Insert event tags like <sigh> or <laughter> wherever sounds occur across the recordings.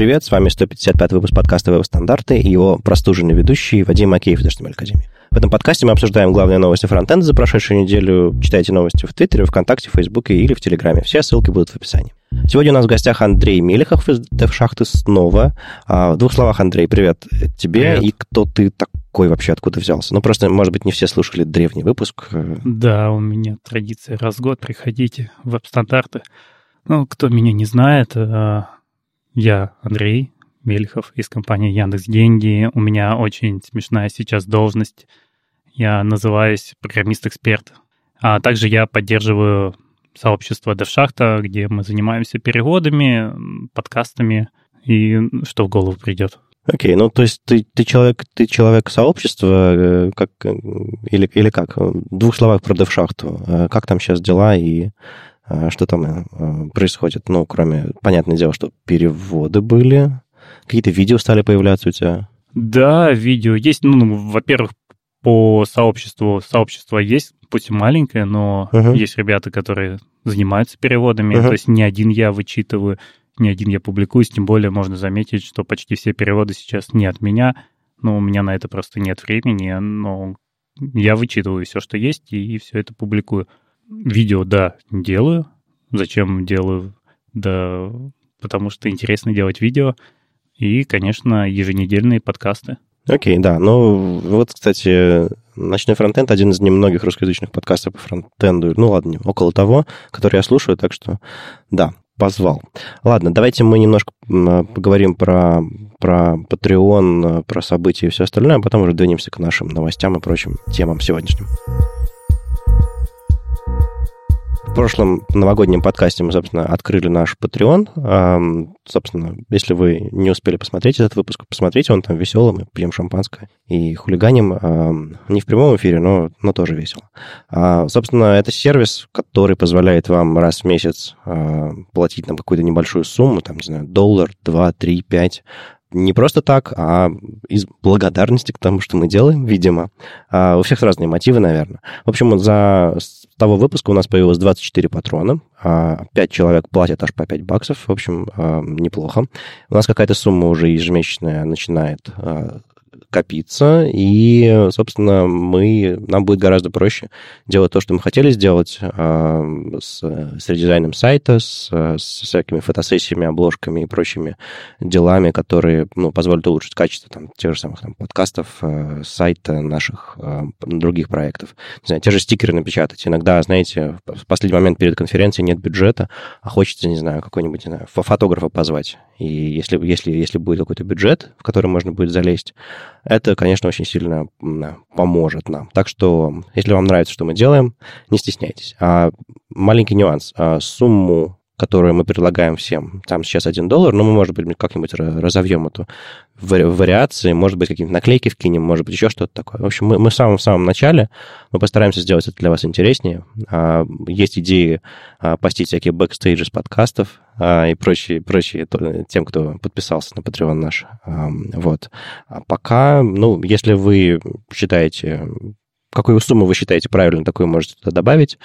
привет, с вами 155 выпуск подкаста «Веб-стандарты» и его простуженный ведущий Вадим Макеев из HTML Академии. В этом подкасте мы обсуждаем главные новости фронтенда за прошедшую неделю. Читайте новости в Твиттере, ВКонтакте, Фейсбуке или в Телеграме. Все ссылки будут в описании. Сегодня у нас в гостях Андрей Мелехов из DevShachты снова. А, в двух словах, Андрей, привет тебе. Привет. И кто ты такой вообще, откуда взялся? Ну, просто, может быть, не все слушали древний выпуск. Да, у меня традиция раз в год. Приходите в веб-стандарты. Ну, кто меня не знает, а, я Андрей Мельхов из компании Яндекс Деньги. У меня очень смешная сейчас должность. Я называюсь программист-эксперт. А также я поддерживаю сообщество DevShachta, где мы занимаемся переводами, подкастами и что в голову придет. Окей, okay, ну то есть ты, ты человек, ты человек сообщества, э, как э, или, или как? В двух словах про DevShacht. Э, как там сейчас дела и что там э, происходит? Ну, кроме, понятное дело, что переводы были, какие-то видео стали появляться у тебя? Да, видео есть. Ну, ну во-первых, по сообществу, сообщество есть, пусть и маленькое, но uh-huh. есть ребята, которые занимаются переводами, uh-huh. то есть не один я вычитываю, не один я публикуюсь, тем более можно заметить, что почти все переводы сейчас не от меня, но у меня на это просто нет времени, но я вычитываю все, что есть, и, и все это публикую. Видео, да, делаю. Зачем делаю? Да, потому что интересно делать видео. И, конечно, еженедельные подкасты. Окей, okay, да. Ну, вот, кстати, «Ночной фронтенд» — один из немногих русскоязычных подкастов по фронтенду. Ну, ладно, около того, который я слушаю, так что, да, позвал. Ладно, давайте мы немножко поговорим про, про Patreon, про события и все остальное, а потом уже двинемся к нашим новостям и прочим темам сегодняшним. В прошлом новогоднем подкасте мы, собственно, открыли наш Patreon. Собственно, если вы не успели посмотреть этот выпуск, посмотрите, он там веселый, мы пьем шампанское и хулиганим. Не в прямом эфире, но, но тоже весело. А, собственно, это сервис, который позволяет вам раз в месяц а, платить нам какую-то небольшую сумму, там, не знаю, доллар, два, три, пять, не просто так, а из благодарности к тому, что мы делаем, видимо. А у всех разные мотивы, наверное. В общем, за того выпуска у нас появилось 24 патрона. 5 а человек платят аж по 5 баксов. В общем, а, неплохо. У нас какая-то сумма уже ежемесячная начинает копиться, и, собственно, мы, нам будет гораздо проще делать то, что мы хотели сделать э, с, с редизайном сайта, с, с всякими фотосессиями, обложками и прочими делами, которые ну, позволят улучшить качество там, тех же самых там, подкастов, э, сайта наших э, других проектов. Не знаю, те же стикеры напечатать. Иногда, знаете, в последний момент перед конференцией нет бюджета, а хочется, не знаю, какой-нибудь, не знаю, фотографа позвать. И если, если, если будет какой-то бюджет, в который можно будет залезть, это, конечно, очень сильно поможет нам. Так что, если вам нравится, что мы делаем, не стесняйтесь. А маленький нюанс. А сумму которую мы предлагаем всем. Там сейчас один доллар, но мы, может быть, как-нибудь разовьем эту вариации, может быть, какие-нибудь наклейки вкинем, может быть, еще что-то такое. В общем, мы, мы в самом-самом начале, мы постараемся сделать это для вас интереснее. А, есть идеи а, постить всякие бэкстейджи с подкастов и прочие, прочие тем, кто подписался на Patreon наш. Вот. А пока, ну, если вы считаете какую сумму вы считаете правильно, такую можете туда добавить.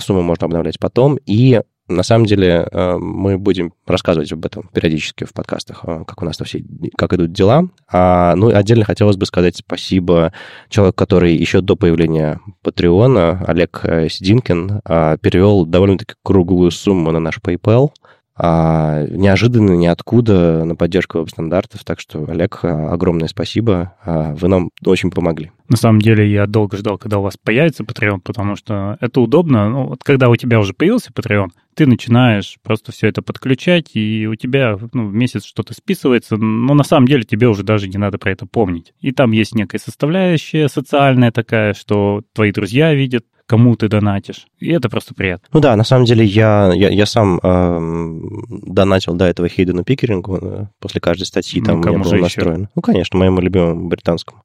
Сумму можно обновлять потом. И на самом деле э, мы будем рассказывать об этом периодически в подкастах, как у нас то все, как идут дела. А, ну, отдельно хотелось бы сказать спасибо человеку, который еще до появления Патреона, Олег э, Сидинкин, перевел довольно-таки круглую сумму на наш PayPal – а, неожиданно, ниоткуда на поддержку веб-стандартов. Так что, Олег, огромное спасибо. А, вы нам очень помогли. На самом деле, я долго ждал, когда у вас появится Patreon, потому что это удобно. Ну, вот когда у тебя уже появился Patreon, ты начинаешь просто все это подключать, и у тебя ну, в месяц что-то списывается, но на самом деле тебе уже даже не надо про это помнить. И там есть некая составляющая социальная такая, что твои друзья видят, кому ты донатишь. И это просто приятно. Ну да, на самом деле я, я, я сам э, донатил до этого Хейдену Пикерингу э, после каждой статьи, ну, там у меня было настроено. Ну, конечно, моему любимому британскому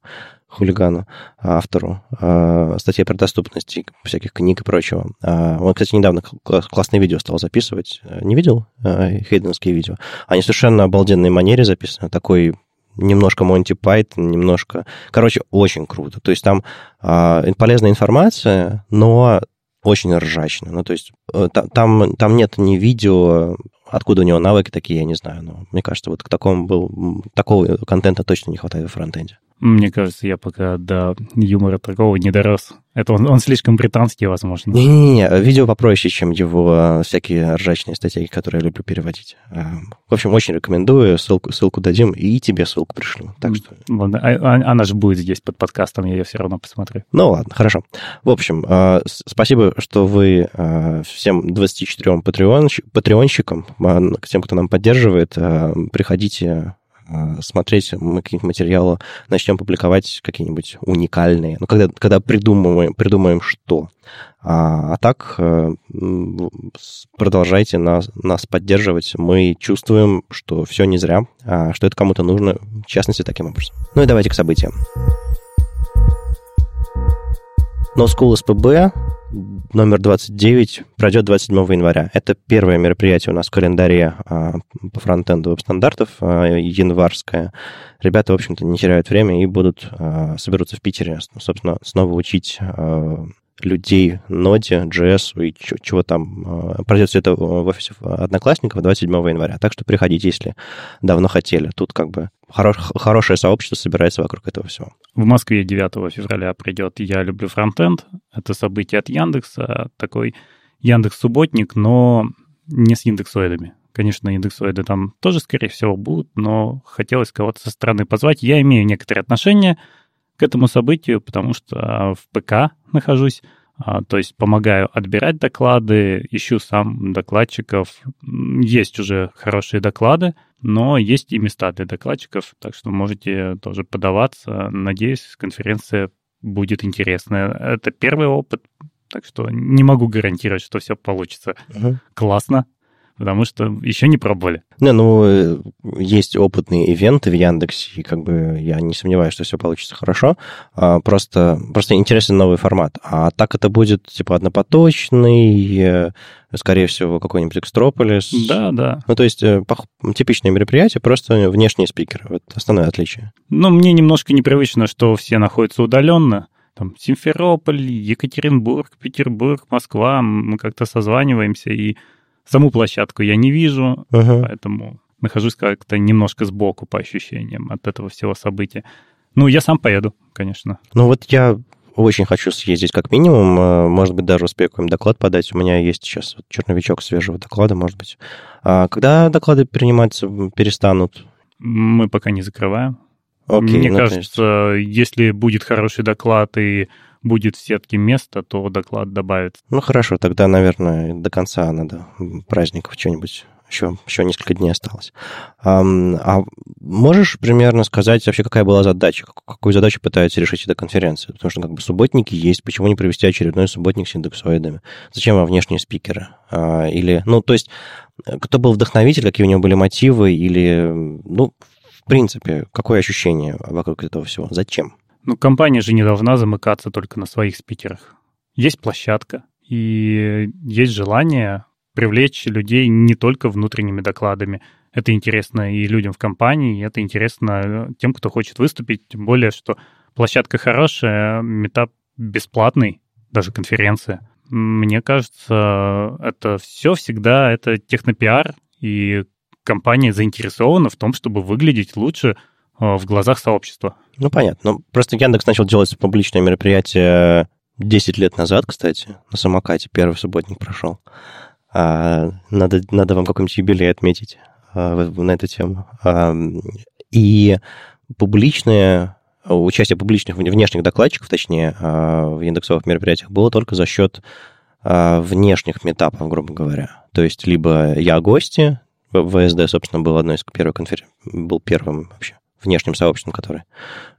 хулигану, автору э, статьи про доступность всяких книг и прочего. Э, он, кстати, недавно классное видео стал записывать. Не видел э, хейденовские видео? Они совершенно обалденной манере записаны. Такой немножко Монти Пайтон, немножко... Короче, очень круто. То есть там э, полезная информация, но очень ржачно. Ну, то есть э, там, там нет ни видео откуда у него навыки такие, я не знаю. Но мне кажется, вот к такому был, такого контента точно не хватает в фронтенде. Мне кажется, я пока до юмора такого не дорос. Это он, он слишком британский, возможно. Не-не-не, видео попроще, чем его а, всякие ржачные статьи, которые я люблю переводить. А, в общем, очень рекомендую, ссылку, ссылку дадим, и тебе ссылку пришлю. Так что... Ладно, а, она же будет здесь под подкастом, я ее все равно посмотрю. Ну ладно, хорошо. В общем, а, спасибо, что вы всем 24 патреонщикам, тем, кто нам поддерживает, приходите смотреть, мы какие-нибудь материалы начнем публиковать какие-нибудь уникальные. Ну, когда, когда придумываем, придумаем что. А, а так э, продолжайте нас, нас поддерживать. Мы чувствуем, что все не зря, а что это кому-то нужно, в частности, таким образом. Ну и давайте к событиям. No School СПБ номер 29 пройдет 27 января. Это первое мероприятие у нас в календаре а, по фронтенду веб-стандартов, а, январское. Ребята, в общем-то, не теряют время и будут а, соберутся в Питере, собственно, снова учить людей ноде, JS и чего там. А, пройдет все это в офисе Одноклассников 27 января. Так что приходите, если давно хотели. Тут как бы хорош, хорошее сообщество собирается вокруг этого всего. В Москве 9 февраля придет «Я люблю фронтенд». Это событие от Яндекса, такой Яндекс-субботник, но не с индексоидами. Конечно, индексоиды там тоже, скорее всего, будут, но хотелось кого-то со стороны позвать. Я имею некоторые отношения к этому событию, потому что в ПК нахожусь, то есть помогаю отбирать доклады, ищу сам докладчиков. Есть уже хорошие доклады, но есть и места для докладчиков, так что можете тоже подаваться. Надеюсь, конференция будет интересная. Это первый опыт, так что не могу гарантировать, что все получится uh-huh. классно, потому что еще не пробовали. Не, ну, э, есть опытные ивенты в Яндексе, и как бы я не сомневаюсь, что все получится хорошо. А, просто, просто интересен новый формат. А так это будет, типа, однопоточный, э, скорее всего, какой-нибудь Экстрополис. Да, да. Ну, то есть э, типичное мероприятие, просто внешние спикеры. Вот основное отличие. Ну, мне немножко непривычно, что все находятся удаленно там Симферополь, Екатеринбург, Петербург, Москва, мы как-то созваниваемся, и Саму площадку я не вижу, ага. поэтому нахожусь как-то немножко сбоку по ощущениям от этого всего события. Ну, я сам поеду, конечно. Ну, вот я очень хочу съездить как минимум. Э, может быть, даже успею какой-нибудь доклад подать. У меня есть сейчас вот черновичок свежего доклада, может быть. А когда доклады приниматься перестанут? Мы пока не закрываем. Окей, Мне ну, кажется, есть... если будет хороший доклад и будет в сетке места, то доклад добавится. Ну хорошо, тогда, наверное, до конца надо праздников что-нибудь еще, еще несколько дней осталось. А, а можешь примерно сказать вообще, какая была задача? Какую задачу пытаются решить эта конференция? Потому что как бы субботники есть, почему не провести очередной субботник с индексоидами? Зачем вам внешние спикеры? А, или, ну, то есть, кто был вдохновитель, какие у него были мотивы, или, ну, в принципе, какое ощущение вокруг этого всего? Зачем? Ну, компания же не должна замыкаться только на своих спикерах. Есть площадка, и есть желание привлечь людей не только внутренними докладами. Это интересно и людям в компании, и это интересно тем, кто хочет выступить. Тем более, что площадка хорошая, метап бесплатный, даже конференция. Мне кажется, это все всегда это технопиар, и компания заинтересована в том, чтобы выглядеть лучше Э, в глазах сообщества. Ну, понятно. Ну, просто Яндекс начал делать публичное мероприятие 10 лет назад, кстати, на самокате. Первый субботник прошел. А, надо, надо вам какой-нибудь юбилей отметить а, на эту тему. А, и публичное участие публичных внешних докладчиков, точнее, а, в индексовых мероприятиях было только за счет а, внешних метапов, грубо говоря. То есть либо я гости, ВСД, собственно, был одной из первых конференций, был первым вообще внешним сообществом, которое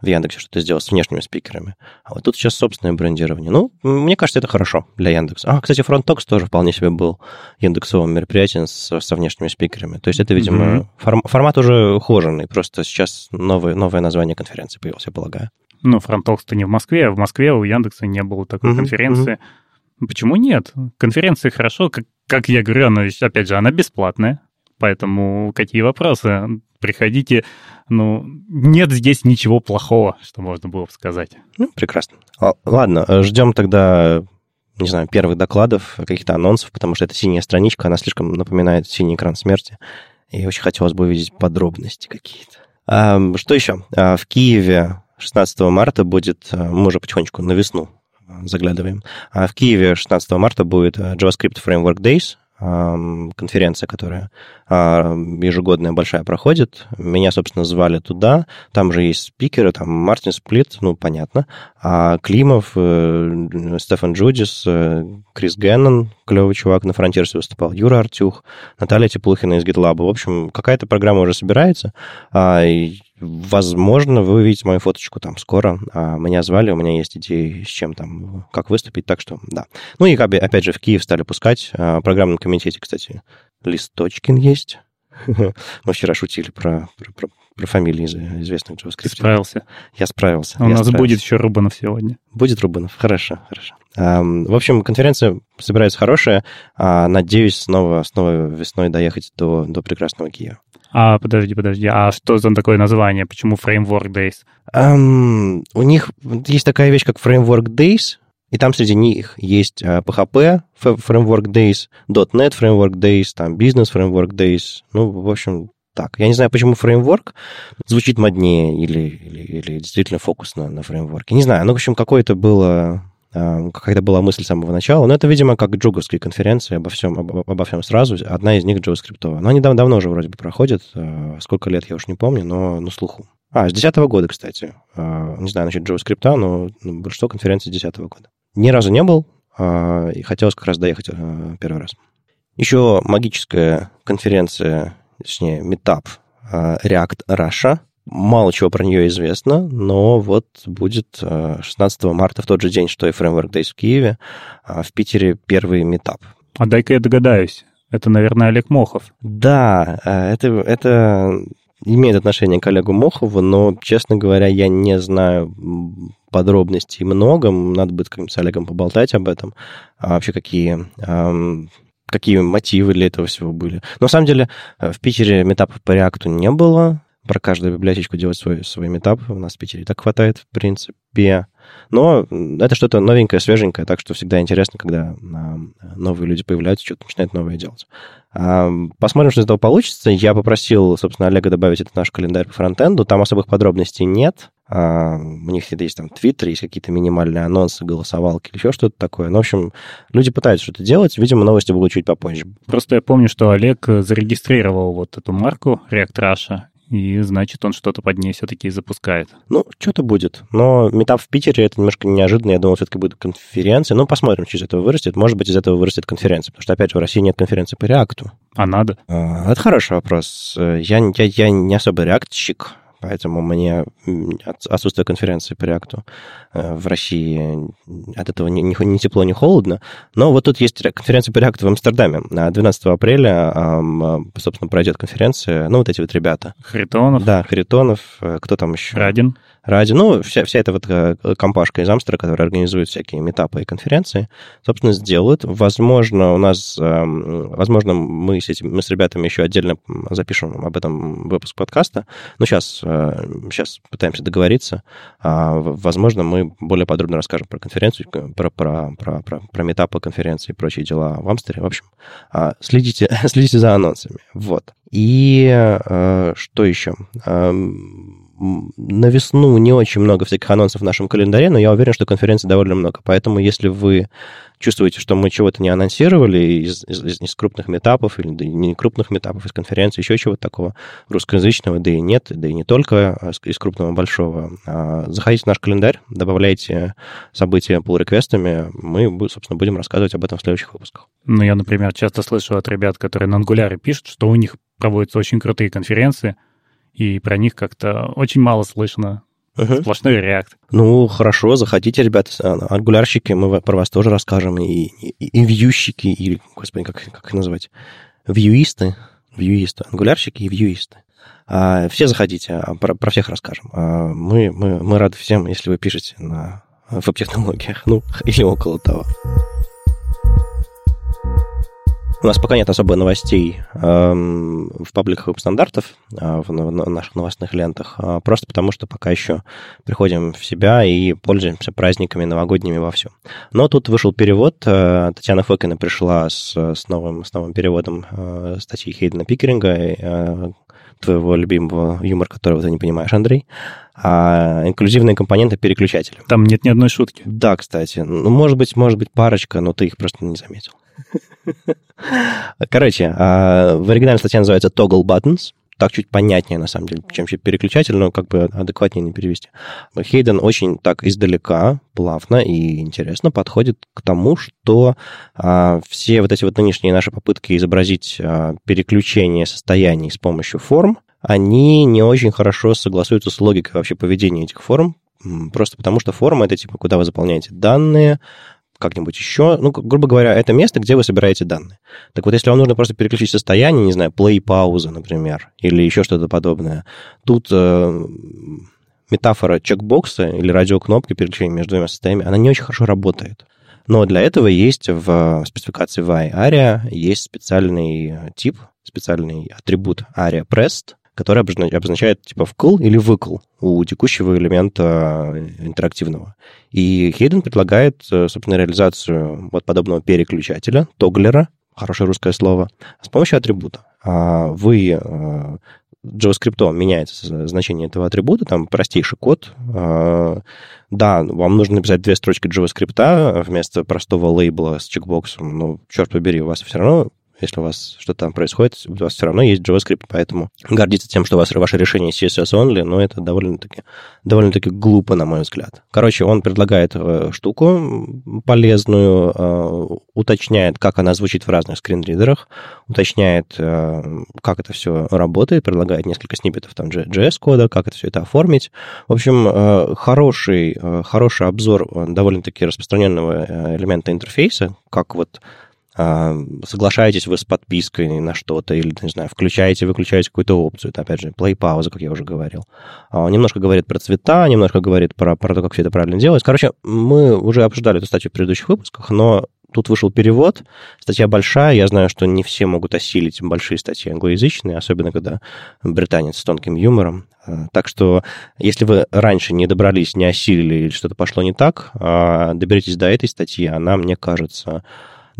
в Яндексе что-то сделал с внешними спикерами. А вот тут сейчас собственное брендирование. Ну, мне кажется, это хорошо для Яндекса. А, кстати, FrontTalks тоже вполне себе был индексовым мероприятием с, со внешними спикерами. То есть это, видимо, mm-hmm. форм, формат уже ухоженный, просто сейчас новое, новое название конференции появилось, я полагаю. Ну, FrontTalks-то не в Москве, а в Москве у Яндекса не было такой mm-hmm. конференции. Mm-hmm. Почему нет? Конференция хорошо, как, как я говорю, она, опять же, она бесплатная, поэтому какие вопросы? Приходите ну, нет здесь ничего плохого, что можно было бы сказать. Ну, прекрасно. Ладно, ждем тогда не знаю, первых докладов, каких-то анонсов, потому что это синяя страничка, она слишком напоминает синий экран смерти. И очень хотелось бы увидеть подробности какие-то. А, что еще? А, в Киеве 16 марта будет, а, мы уже потихонечку на весну заглядываем. А в Киеве 16 марта будет JavaScript Framework Days, конференция, которая а, ежегодная большая проходит. Меня, собственно, звали туда. Там же есть спикеры, там Мартин Сплит, ну, понятно. А Климов, э, Стефан Джудис, э, Крис Геннон, клевый чувак, на Фронтирсе выступал, Юра Артюх, Наталья Теплухина из GitLab. В общем, какая-то программа уже собирается. А, Возможно, вы увидите мою фоточку там скоро. А, меня звали, у меня есть идеи, с чем там, как выступить, так что да. Ну и опять же в Киев стали пускать. А, в программном комитете, кстати, Листочкин есть. <laughs> Мы вчера шутили про, про, про, про фамилии известных JavaScript. Справился. Я справился. У я нас справился. будет еще Рубанов сегодня. Будет Рубанов, хорошо, хорошо. В общем, конференция собирается хорошая. А, надеюсь, снова, снова весной доехать до, до прекрасного Киева. А, подожди, подожди, а что за такое название? Почему Framework Days? Um, у них есть такая вещь, как Framework Days, и там среди них есть PHP Framework Days, .NET Framework Days, там Business Framework Days. Ну, в общем, так. Я не знаю, почему фреймворк звучит моднее или, или, или действительно фокус на, на фреймворке. Не знаю, ну, в общем, какое-то было Э, какая-то была мысль с самого начала. Но это, видимо, как джуговские конференции обо всем, обо, обо всем сразу. Одна из них JavaScript. Но они дав- давно уже вроде бы проходят. Э, сколько лет, я уж не помню, но на слуху. А, с 2010 года, кстати. Э, не знаю насчет JavaScript, но ну, большинство конференций с 2010 года. Ни разу не был, и хотелось как раз доехать первый раз. Еще магическая конференция, точнее, метап React Russia – Мало чего про нее известно, но вот будет 16 э, марта, в тот же день, что и Framework Days в Киеве, а в Питере первый метап. А дай-ка я догадаюсь. Это, наверное, Олег Мохов. Да, э, это, это имеет отношение к Олегу Мохову, но, честно говоря, я не знаю подробностей много. Надо будет с Олегом поболтать об этом. А вообще, какие какие мотивы для этого всего были. Но, на самом деле, э, в Питере метапов по реакту не было про каждую библиотечку делать свой, свой метап. У нас в Питере так хватает, в принципе. Но это что-то новенькое, свеженькое, так что всегда интересно, когда новые люди появляются, что-то начинают новое делать. Посмотрим, что из этого получится. Я попросил, собственно, Олега добавить это в наш календарь по фронтенду. Там особых подробностей нет. У них есть там твиттер, есть какие-то минимальные анонсы, голосовалки еще что-то такое. Ну, в общем, люди пытаются что-то делать. Видимо, новости будут чуть попозже. Просто я помню, что Олег зарегистрировал вот эту марку React Russia, и значит, он что-то под ней все-таки запускает. Ну, что-то будет. Но метап в Питере это немножко неожиданно. Я думал, все-таки будет конференция. Ну, посмотрим, что из этого вырастет. Может быть, из этого вырастет конференция. Потому что, опять же, в России нет конференции по реакту. А надо? А, это хороший вопрос. Я, я, я не особо реактщик. Поэтому мне отсутствие конференции по реакту э, в России от этого ни, ни, тепло, ни холодно. Но вот тут есть конференция по реакту в Амстердаме. 12 апреля, собственно, пройдет конференция. Ну, вот эти вот ребята. Харитонов. Да, Харитонов. Э, кто там еще? Радин ради, ну, вся, вся эта вот э, компашка из Амстера, которая организует всякие метапы и конференции, собственно, сделают. Возможно, у нас, эм, возможно, мы с, этим, мы с ребятами еще отдельно запишем об этом выпуск подкаста. Но сейчас, сейчас э, пытаемся договориться. А, возможно, мы более подробно расскажем про конференцию, про, про, про, про, про метапы, конференции и прочие дела в Амстере. В общем, а, следите, <laughs> следите за анонсами. Вот. И э, что еще? На весну не очень много всяких анонсов в нашем календаре, но я уверен, что конференций довольно много. Поэтому если вы чувствуете, что мы чего-то не анонсировали из, из, из крупных метапов или да, не крупных метапов, из конференции, еще чего-то такого русскоязычного, да и нет, да и не только а из крупного большого, а, заходите в наш календарь, добавляйте события pull реквестами мы, собственно, будем рассказывать об этом в следующих выпусках. Ну, я, например, часто слышу от ребят, которые на Angular пишут, что у них проводятся очень крутые конференции, и про них как-то очень мало слышно. Uh-huh. Сплошной реакт. Ну, хорошо, заходите, ребята, ангулярщики, мы про вас тоже расскажем, и, и, и вьющики, или, господи, как, как их назвать? Вьюисты, вьюисты, ангулярщики и вьюисты. А, все заходите, а, про, про всех расскажем. А, мы, мы, мы рады всем, если вы пишете на веб-технологиях, ну, <laughs> или около того. У нас пока нет особо новостей эм, в пабликах веб-стандартов, э, в, в наших новостных лентах, э, просто потому что пока еще приходим в себя и пользуемся праздниками новогодними во всем. Но тут вышел перевод. Э, Татьяна Фокина пришла с, с, новым, с новым переводом э, статьи Хейдена Пикеринга, э, твоего любимого юмора, которого ты не понимаешь, Андрей, а инклюзивные компоненты переключателя. Там нет ни одной шутки. Да, кстати. Ну, может быть, может быть, парочка, но ты их просто не заметил. Короче, а, в оригинале статья называется Toggle Buttons. Так чуть понятнее, на самом деле, чем переключатель, но как бы адекватнее не перевести. Хейден очень так издалека, плавно и интересно подходит к тому, что а, все вот эти вот нынешние наши попытки изобразить а, переключение состояний с помощью форм, они не очень хорошо согласуются с логикой вообще поведения этих форм, просто потому что форма — это типа, куда вы заполняете данные, как-нибудь еще. Ну, грубо говоря, это место, где вы собираете данные. Так вот, если вам нужно просто переключить состояние, не знаю, play пауза, например, или еще что-то подобное, тут э, метафора чекбокса или радиокнопки переключения между двумя состояниями, она не очень хорошо работает. Но для этого есть в спецификации VI ARIA есть специальный тип, специальный атрибут ARIA Pressed, который обозначает типа вкл или выкл у текущего элемента интерактивного. И Хейден предлагает, э, собственно, реализацию вот подобного переключателя, тоглера, хорошее русское слово, с помощью атрибута. А вы э, JavaScript меняется значение этого атрибута, там простейший код. А, да, вам нужно написать две строчки JavaScript вместо простого лейбла с чекбоксом, но, черт побери, у вас все равно если у вас что-то там происходит, у вас все равно есть JavaScript, поэтому гордиться тем, что у вас ваше решение CSS only, но это довольно-таки довольно-таки глупо, на мой взгляд. Короче, он предлагает э, штуку полезную, э, уточняет, как она звучит в разных скринридерах, уточняет, э, как это все работает, предлагает несколько сниппетов там JS-кода, как это все это оформить. В общем, хороший, хороший обзор довольно-таки распространенного элемента интерфейса, как вот соглашаетесь вы с подпиской на что-то, или, не знаю, включаете, выключаете какую-то опцию. Это, опять же, play-пауза, как я уже говорил. А, немножко говорит про цвета, немножко говорит про, про то, как все это правильно делать. Короче, мы уже обсуждали эту статью в предыдущих выпусках, но тут вышел перевод, статья большая, я знаю, что не все могут осилить большие статьи англоязычные, особенно когда британец с тонким юмором. А, так что, если вы раньше не добрались, не осилили или что-то пошло не так, доберитесь до этой статьи, она, мне кажется,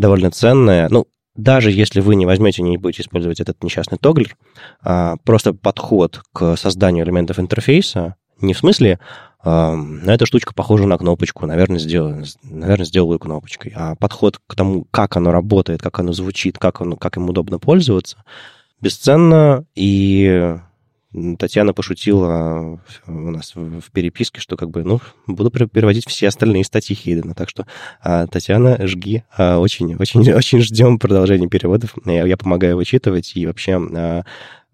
довольно ценная. Ну, даже если вы не возьмете, не будете использовать этот несчастный тоглер, а, просто подход к созданию элементов интерфейса, не в смысле, а, эта штучка похожа на кнопочку, наверное, сделаю, наверное, сделаю кнопочкой, а подход к тому, как оно работает, как оно звучит, как, оно, как им удобно пользоваться, бесценно, и Татьяна пошутила у нас в переписке, что как бы, ну, буду переводить все остальные статьи Хейдена. Так что, а, Татьяна, жги. А, очень, очень, <laughs> очень ждем продолжения переводов. Я, я помогаю вычитывать и вообще, а,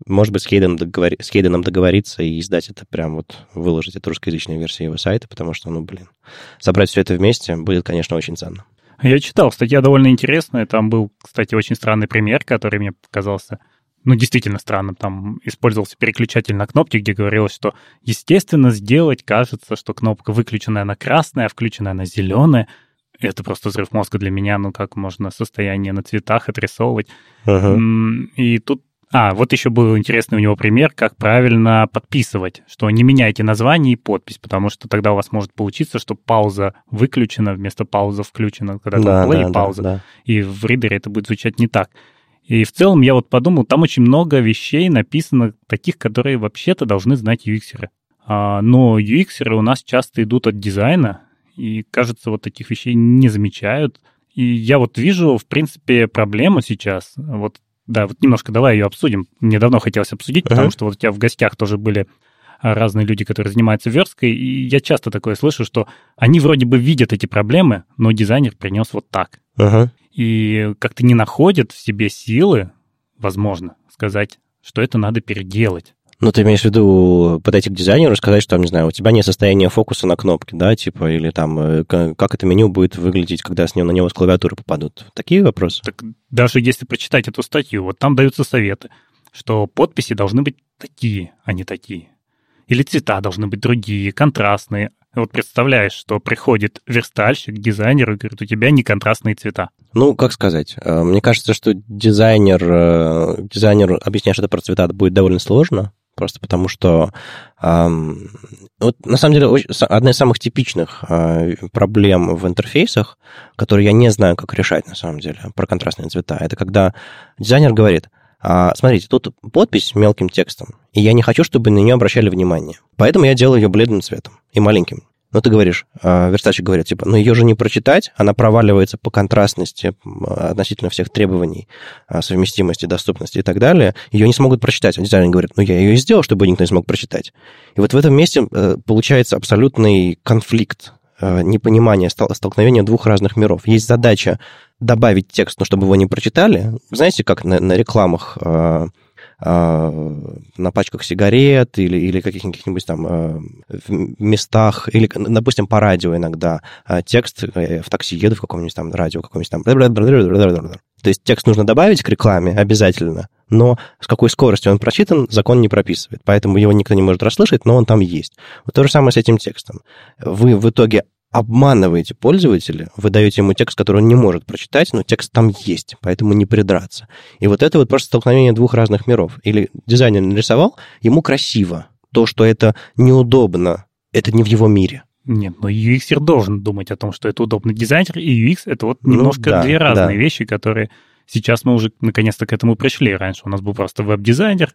может быть, с, Хейденом договор... с Хейденом договориться и издать это прям вот, выложить эту русскоязычную версию его сайта, потому что, ну, блин, собрать все это вместе будет, конечно, очень ценно. Я читал, статья довольно интересная. Там был, кстати, очень странный пример, который мне показался ну, действительно странно, там использовался переключатель на кнопки, где говорилось, что, естественно, сделать кажется, что кнопка выключенная на красная, а включенная на зеленая. Это просто взрыв мозга для меня, ну, как можно состояние на цветах отрисовывать. Uh-huh. И тут а, вот еще был интересный у него пример, как правильно подписывать, что не меняйте название и подпись, потому что тогда у вас может получиться, что пауза выключена вместо пауза включена, когда да, там play да, пауза, да, да. и в ридере это будет звучать не так. И в целом я вот подумал, там очень много вещей написано, таких, которые вообще-то должны знать UX-еры. А, но UX-еры у нас часто идут от дизайна, и, кажется, вот таких вещей не замечают. И я вот вижу, в принципе, проблему сейчас. Вот, да, вот немножко давай ее обсудим. Мне давно хотелось обсудить, потому что вот у тебя в гостях тоже были разные люди, которые занимаются версткой, и я часто такое слышу, что они вроде бы видят эти проблемы, но дизайнер принес вот так. Uh-huh и как-то не находят в себе силы, возможно, сказать, что это надо переделать. Ну, ты имеешь в виду подойти к дизайнеру, сказать, что, там, не знаю, у тебя нет состояния фокуса на кнопке, да, типа, или там, э, как это меню будет выглядеть, когда с него, на него с клавиатуры попадут? Такие вопросы? Так даже если прочитать эту статью, вот там даются советы, что подписи должны быть такие, а не такие. Или цвета должны быть другие, контрастные. Вот представляешь, что приходит верстальщик, дизайнер и говорит, у тебя не контрастные цвета. Ну, как сказать, э, мне кажется, что дизайнер, э, дизайнер объяснять что-то про цвета будет довольно сложно, просто потому что вот на самом деле одна из самых типичных э, проблем в интерфейсах, которые я не знаю, как решать на самом деле про контрастные цвета, это когда дизайнер говорит, смотрите, тут подпись мелким текстом, и я не хочу, чтобы на нее обращали внимание. Поэтому я делаю ее бледным цветом и маленьким. Но ты говоришь, а, верстальщик говорит, типа, ну ее же не прочитать, она проваливается по контрастности относительно всех требований а, совместимости, доступности и так далее, ее не смогут прочитать. А дизайнер говорит, ну я ее и сделал, чтобы никто не смог прочитать. И вот в этом месте э, получается абсолютный конфликт э, непонимание, столкновение двух разных миров. Есть задача добавить текст, но чтобы его не прочитали. Знаете, как на, на рекламах э, а, на пачках сигарет или, или каких-нибудь там а, местах, или, допустим, по радио иногда а, текст, э, в такси еду в каком-нибудь там радио, каком-нибудь там... То есть текст нужно добавить к рекламе обязательно, но с какой скоростью он прочитан, закон не прописывает. Поэтому его никто не может расслышать, но он там есть. Вот то же самое с этим текстом. Вы в итоге обманываете пользователя, вы даете ему текст, который он не может прочитать, но текст там есть, поэтому не придраться. И вот это вот просто столкновение двух разных миров. Или дизайнер нарисовал, ему красиво. То, что это неудобно, это не в его мире. Нет, но UX должен думать о том, что это удобно. Дизайнер и UX — это вот ну немножко ну, да, две разные да. вещи, которые сейчас мы уже наконец-то к этому пришли. Раньше у нас был просто веб-дизайнер,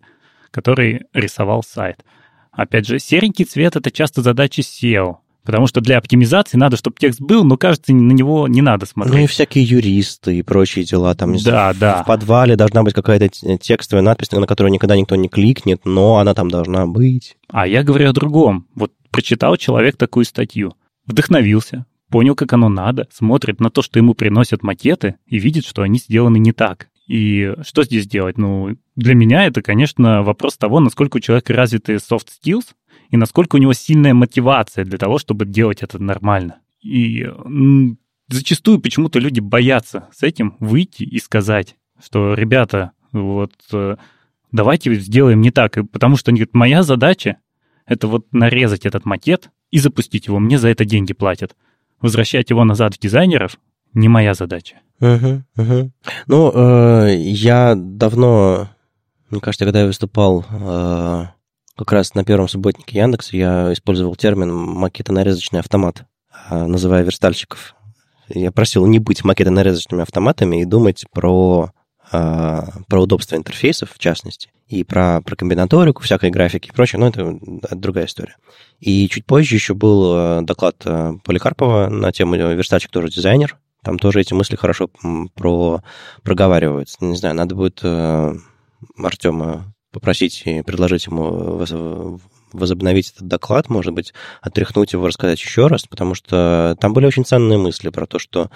который рисовал сайт. Опять же, серенький цвет — это часто задачи SEO. Потому что для оптимизации надо, чтобы текст был, но, кажется, на него не надо смотреть. Ну и всякие юристы и прочие дела. Там да, в, да. в подвале должна быть какая-то текстовая надпись, на которую никогда никто не кликнет, но она там должна быть. А я говорю о другом. Вот прочитал человек такую статью, вдохновился, понял, как оно надо, смотрит на то, что ему приносят макеты, и видит, что они сделаны не так. И что здесь делать? Ну, для меня это, конечно, вопрос того, насколько у человека развиты soft skills, и насколько у него сильная мотивация для того, чтобы делать это нормально. И зачастую почему-то люди боятся с этим выйти и сказать, что, ребята, вот э, давайте сделаем не так, потому что они говорят, моя задача это вот нарезать этот макет и запустить его, мне за это деньги платят. Возвращать его назад в дизайнеров не моя задача. Угу, угу. Ну, э, я давно, мне кажется, когда я выступал э, как раз на первом субботнике Яндекса я использовал термин макетонарезочный автомат, а, называя верстальщиков. Я просил не быть макетонарезочными автоматами и думать про, а, про удобство интерфейсов, в частности, и про, про комбинаторику, всякой графики и прочее, но это другая история. И чуть позже еще был а, доклад Поликарпова на тему «Верстальщик тоже дизайнер». Там тоже эти мысли хорошо про, проговариваются. Не знаю, надо будет Артема попросить и предложить ему возобновить этот доклад, может быть, отряхнуть его, рассказать еще раз, потому что там были очень ценные мысли про то, что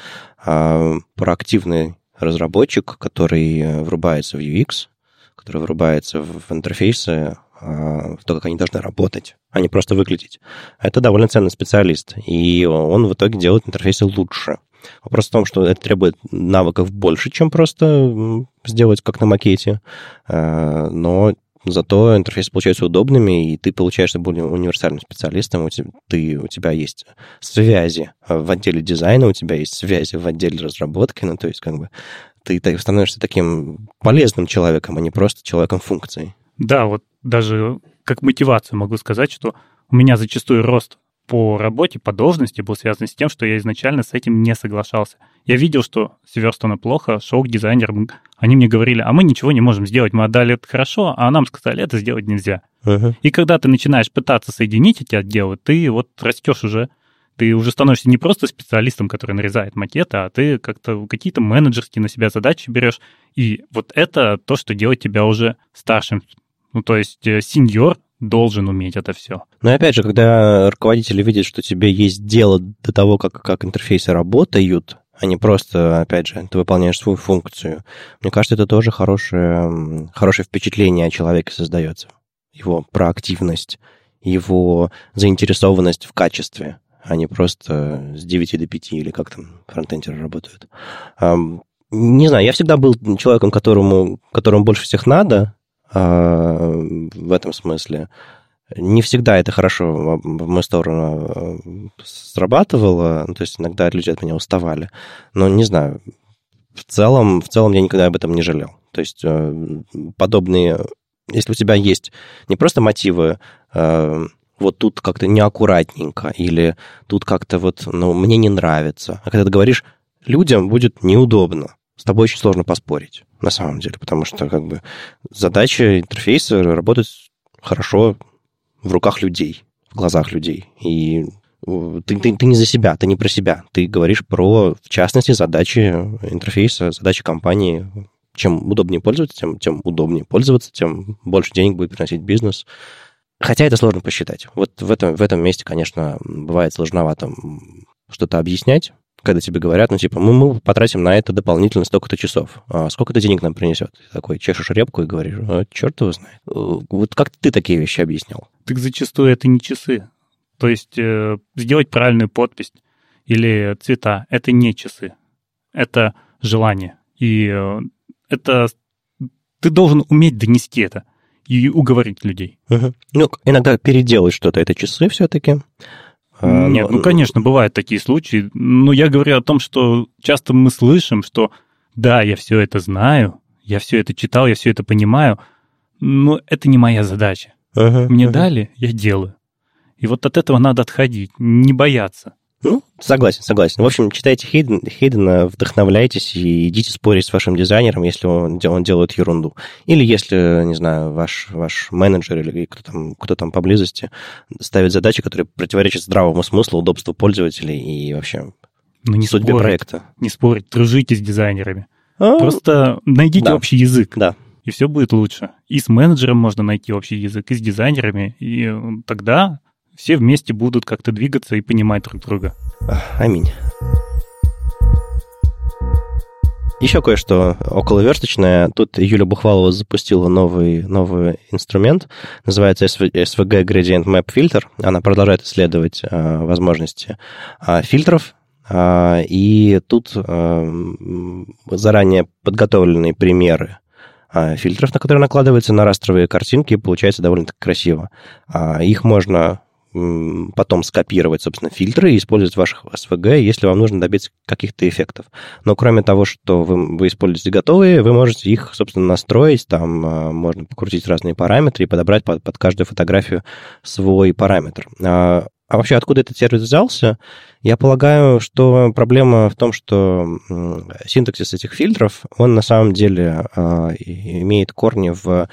э, проактивный разработчик, который врубается в UX, который врубается в интерфейсы, в то, как они должны работать, а не просто выглядеть. Это довольно ценный специалист, и он в итоге делает интерфейсы лучше. Вопрос в том, что это требует навыков больше, чем просто сделать как на макете, э, но зато интерфейсы получаются удобными, и ты получаешься более универсальным специалистом, у тебя, ты, у тебя есть связи в отделе дизайна, у тебя есть связи в отделе разработки, ну, то есть как бы ты, ты становишься таким полезным человеком, а не просто человеком функции. Да, вот даже как мотивацию могу сказать, что у меня зачастую рост по работе, по должности был связан с тем, что я изначально с этим не соглашался. Я видел, что сверстано плохо, шел к дизайнерам, они мне говорили, а мы ничего не можем сделать, мы отдали это хорошо, а нам сказали, это сделать нельзя. Uh-huh. И когда ты начинаешь пытаться соединить эти отделы, ты вот растешь уже, ты уже становишься не просто специалистом, который нарезает макеты, а ты как-то какие-то менеджерские на себя задачи берешь. И вот это то, что делает тебя уже старшим. Ну, то есть э, сеньор должен уметь это все. Но опять же, когда руководители видят, что тебе есть дело до того, как, как интерфейсы работают, а не просто, опять же, ты выполняешь свою функцию, мне кажется, это тоже хорошее, хорошее впечатление о человеке создается. Его проактивность, его заинтересованность в качестве, а не просто с 9 до 5 или как там фронтендеры работают. Не знаю, я всегда был человеком, которому, которому больше всех надо, а, в этом смысле. Не всегда это хорошо в мою сторону э, срабатывало, ну, то есть иногда люди от меня уставали. Но не знаю, в целом, в целом я никогда об этом не жалел. То есть э, подобные... Если у тебя есть не просто мотивы э, вот тут как-то неаккуратненько, или тут как-то вот, ну, мне не нравится. А когда ты говоришь, людям будет неудобно, с тобой очень сложно поспорить, на самом деле, потому что как бы задача интерфейса работать хорошо в руках людей, в глазах людей. И ты, ты, ты не за себя, ты не про себя. Ты говоришь про, в частности, задачи интерфейса, задачи компании. Чем удобнее пользоваться, тем, тем удобнее пользоваться, тем больше денег будет приносить бизнес. Хотя это сложно посчитать. Вот в этом, в этом месте, конечно, бывает сложновато что-то объяснять, когда тебе говорят, ну, типа, мы, мы потратим на это дополнительно столько-то часов. А сколько это денег нам принесет? Ты такой чешешь репку и говоришь, а, черт его знает. Вот как ты такие вещи объяснял? Так зачастую это не часы. То есть э, сделать правильную подпись или цвета — это не часы. Это желание. И э, это ты должен уметь донести это и уговорить людей. Угу. Ну, иногда переделать что-то, это часы все-таки. А, Нет, ну, конечно, бывают такие случаи. Но я говорю о том, что часто мы слышим, что да, я все это знаю, я все это читал, я все это понимаю, но это не моя задача. Uh-huh, Мне uh-huh. дали, я делаю. И вот от этого надо отходить, не бояться. Ну, согласен, согласен. В общем, читайте Хейден, Хейдена, вдохновляйтесь и идите спорить с вашим дизайнером, если он, он делает ерунду. Или если, не знаю, ваш, ваш менеджер или кто там, кто там поблизости ставит задачи, которые противоречат здравому смыслу, удобству пользователей и вообще ну, не судьбе спорить, проекта. Не спорить, дружите с дизайнерами. А, Просто найдите да, общий язык. Да. И все будет лучше. И с менеджером можно найти общий язык, и с дизайнерами. И тогда все вместе будут как-то двигаться и понимать друг друга. Аминь. Еще кое-что околоверсточное. Тут Юля Бухвалова запустила новый, новый инструмент, называется SVG Gradient Map Filter. Она продолжает исследовать э, возможности э, фильтров, э, и тут э, заранее подготовленные примеры фильтров, на которые накладываются на растровые картинки, получается довольно красиво. Их можно потом скопировать, собственно, фильтры и использовать ваших SVG, если вам нужно добиться каких-то эффектов. Но кроме того, что вы, вы используете готовые, вы можете их, собственно, настроить, там а, можно покрутить разные параметры и подобрать под, под каждую фотографию свой параметр. А, а вообще, откуда этот сервис взялся? Я полагаю, что проблема в том, что синтаксис этих фильтров, он на самом деле э, имеет корни в,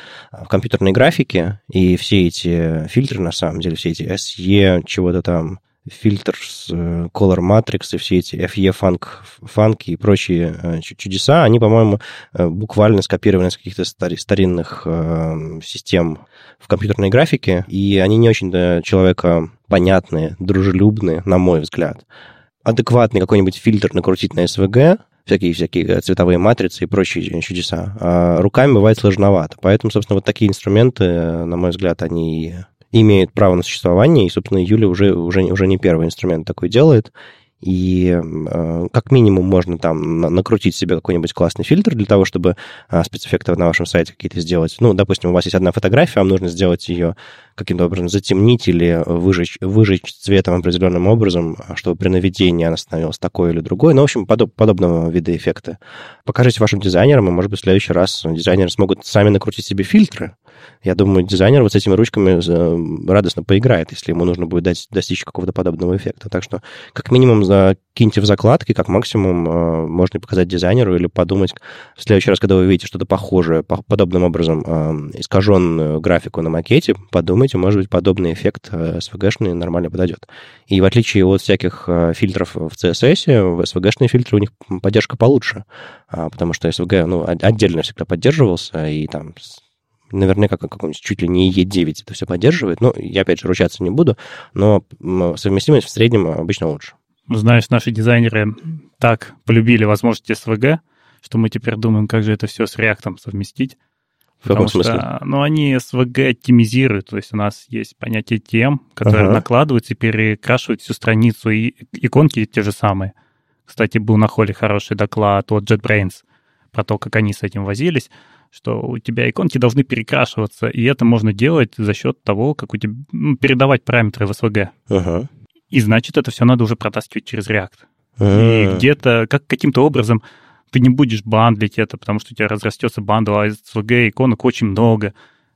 компьютерной графике, и все эти фильтры, на самом деле, все эти SE, чего-то там, фильтр, э, Color Matrix и все эти FE фанк, фанки и прочие э, чудеса, они, по-моему, э, буквально скопированы из каких-то старинных систем в компьютерной графике, и они не очень человека понятные, дружелюбные, на мой взгляд. Адекватный какой-нибудь фильтр накрутить на SVG, всякие-всякие цветовые матрицы и прочие чудеса. А руками бывает сложновато. Поэтому, собственно, вот такие инструменты, на мой взгляд, они имеет право на существование, и, собственно, Юля уже, уже, уже не первый инструмент такой делает. И э, как минимум можно там накрутить себе какой-нибудь классный фильтр для того, чтобы э, спецэффекты на вашем сайте какие-то сделать. Ну, допустим, у вас есть одна фотография, вам нужно сделать ее каким-то образом затемнить или выжечь, выжечь цветом определенным образом, чтобы при наведении она становилась такой или другой. Ну, в общем, подоб, подобного вида эффекты. Покажите вашим дизайнерам, и, может быть, в следующий раз дизайнеры смогут сами накрутить себе фильтры, я думаю, дизайнер вот с этими ручками э, радостно поиграет, если ему нужно будет дать, достичь какого-то подобного эффекта. Так что, как минимум, закиньте в закладки, как максимум э, можно показать дизайнеру или подумать в следующий раз, когда вы видите что-то похожее, подобным образом э, искаженную графику на макете, подумайте, может быть, подобный эффект SVG-шный нормально подойдет. И в отличие от всяких фильтров в CSS, в SVG-шные фильтры у них поддержка получше, а, потому что SVG ну, отдельно всегда поддерживался, и там наверняка как какой-нибудь чуть ли не E9 это все поддерживает. Ну, я, опять же, ручаться не буду, но совместимость в среднем обычно лучше. Знаешь, наши дизайнеры так полюбили возможности SVG, что мы теперь думаем, как же это все с React совместить. В каком смысле? Что, ну, они SVG оптимизируют, то есть у нас есть понятие тем, которые ага. накладываются и перекрашивают всю страницу, и иконки те же самые. Кстати, был на холле хороший доклад от JetBrains про то, как они с этим возились что у тебя иконки должны перекрашиваться, и это можно делать за счет того, как у тебя ну, передавать параметры в SVG. Ага. И значит, это все надо уже протаскивать через React. А-а-а. И где-то, как каким-то образом ты не будешь бандлить это, потому что у тебя разрастется бандл, а SVG иконок очень много.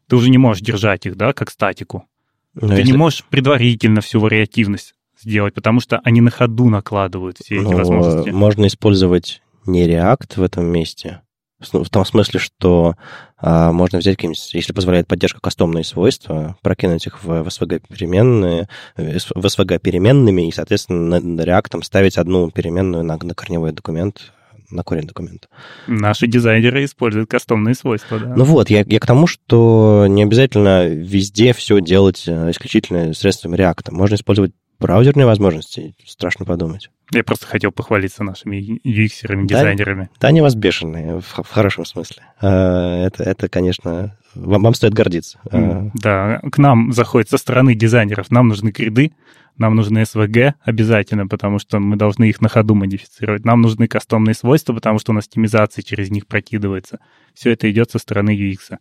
Ты уже не можешь держать их, да, как статику. Но ты если... не можешь предварительно всю вариативность сделать, потому что они на ходу накладывают все эти ну, возможности. Можно использовать не React в этом месте, в том смысле, что а, можно взять какие-нибудь, если позволяет поддержка кастомные свойства, прокинуть их в, в SVG переменные, в SVG переменными и, соответственно, на, на React ставить одну переменную на, на корневой документ, на корень документа. Наши дизайнеры используют кастомные свойства, да. Ну вот, я, я к тому, что не обязательно везде все делать э, исключительно средствами React. Можно использовать браузерные возможности, страшно подумать. Я просто хотел похвалиться нашими UX-ерами, дизайнерами. Да, да, они вас бешеные, в, в хорошем смысле. А, это, это конечно, вам, вам стоит гордиться. А. Да, к нам заходит со стороны дизайнеров, нам нужны криды, нам нужны SVG обязательно, потому что мы должны их на ходу модифицировать. Нам нужны кастомные свойства, потому что у нас тимизация через них прокидывается. Все это идет со стороны UX.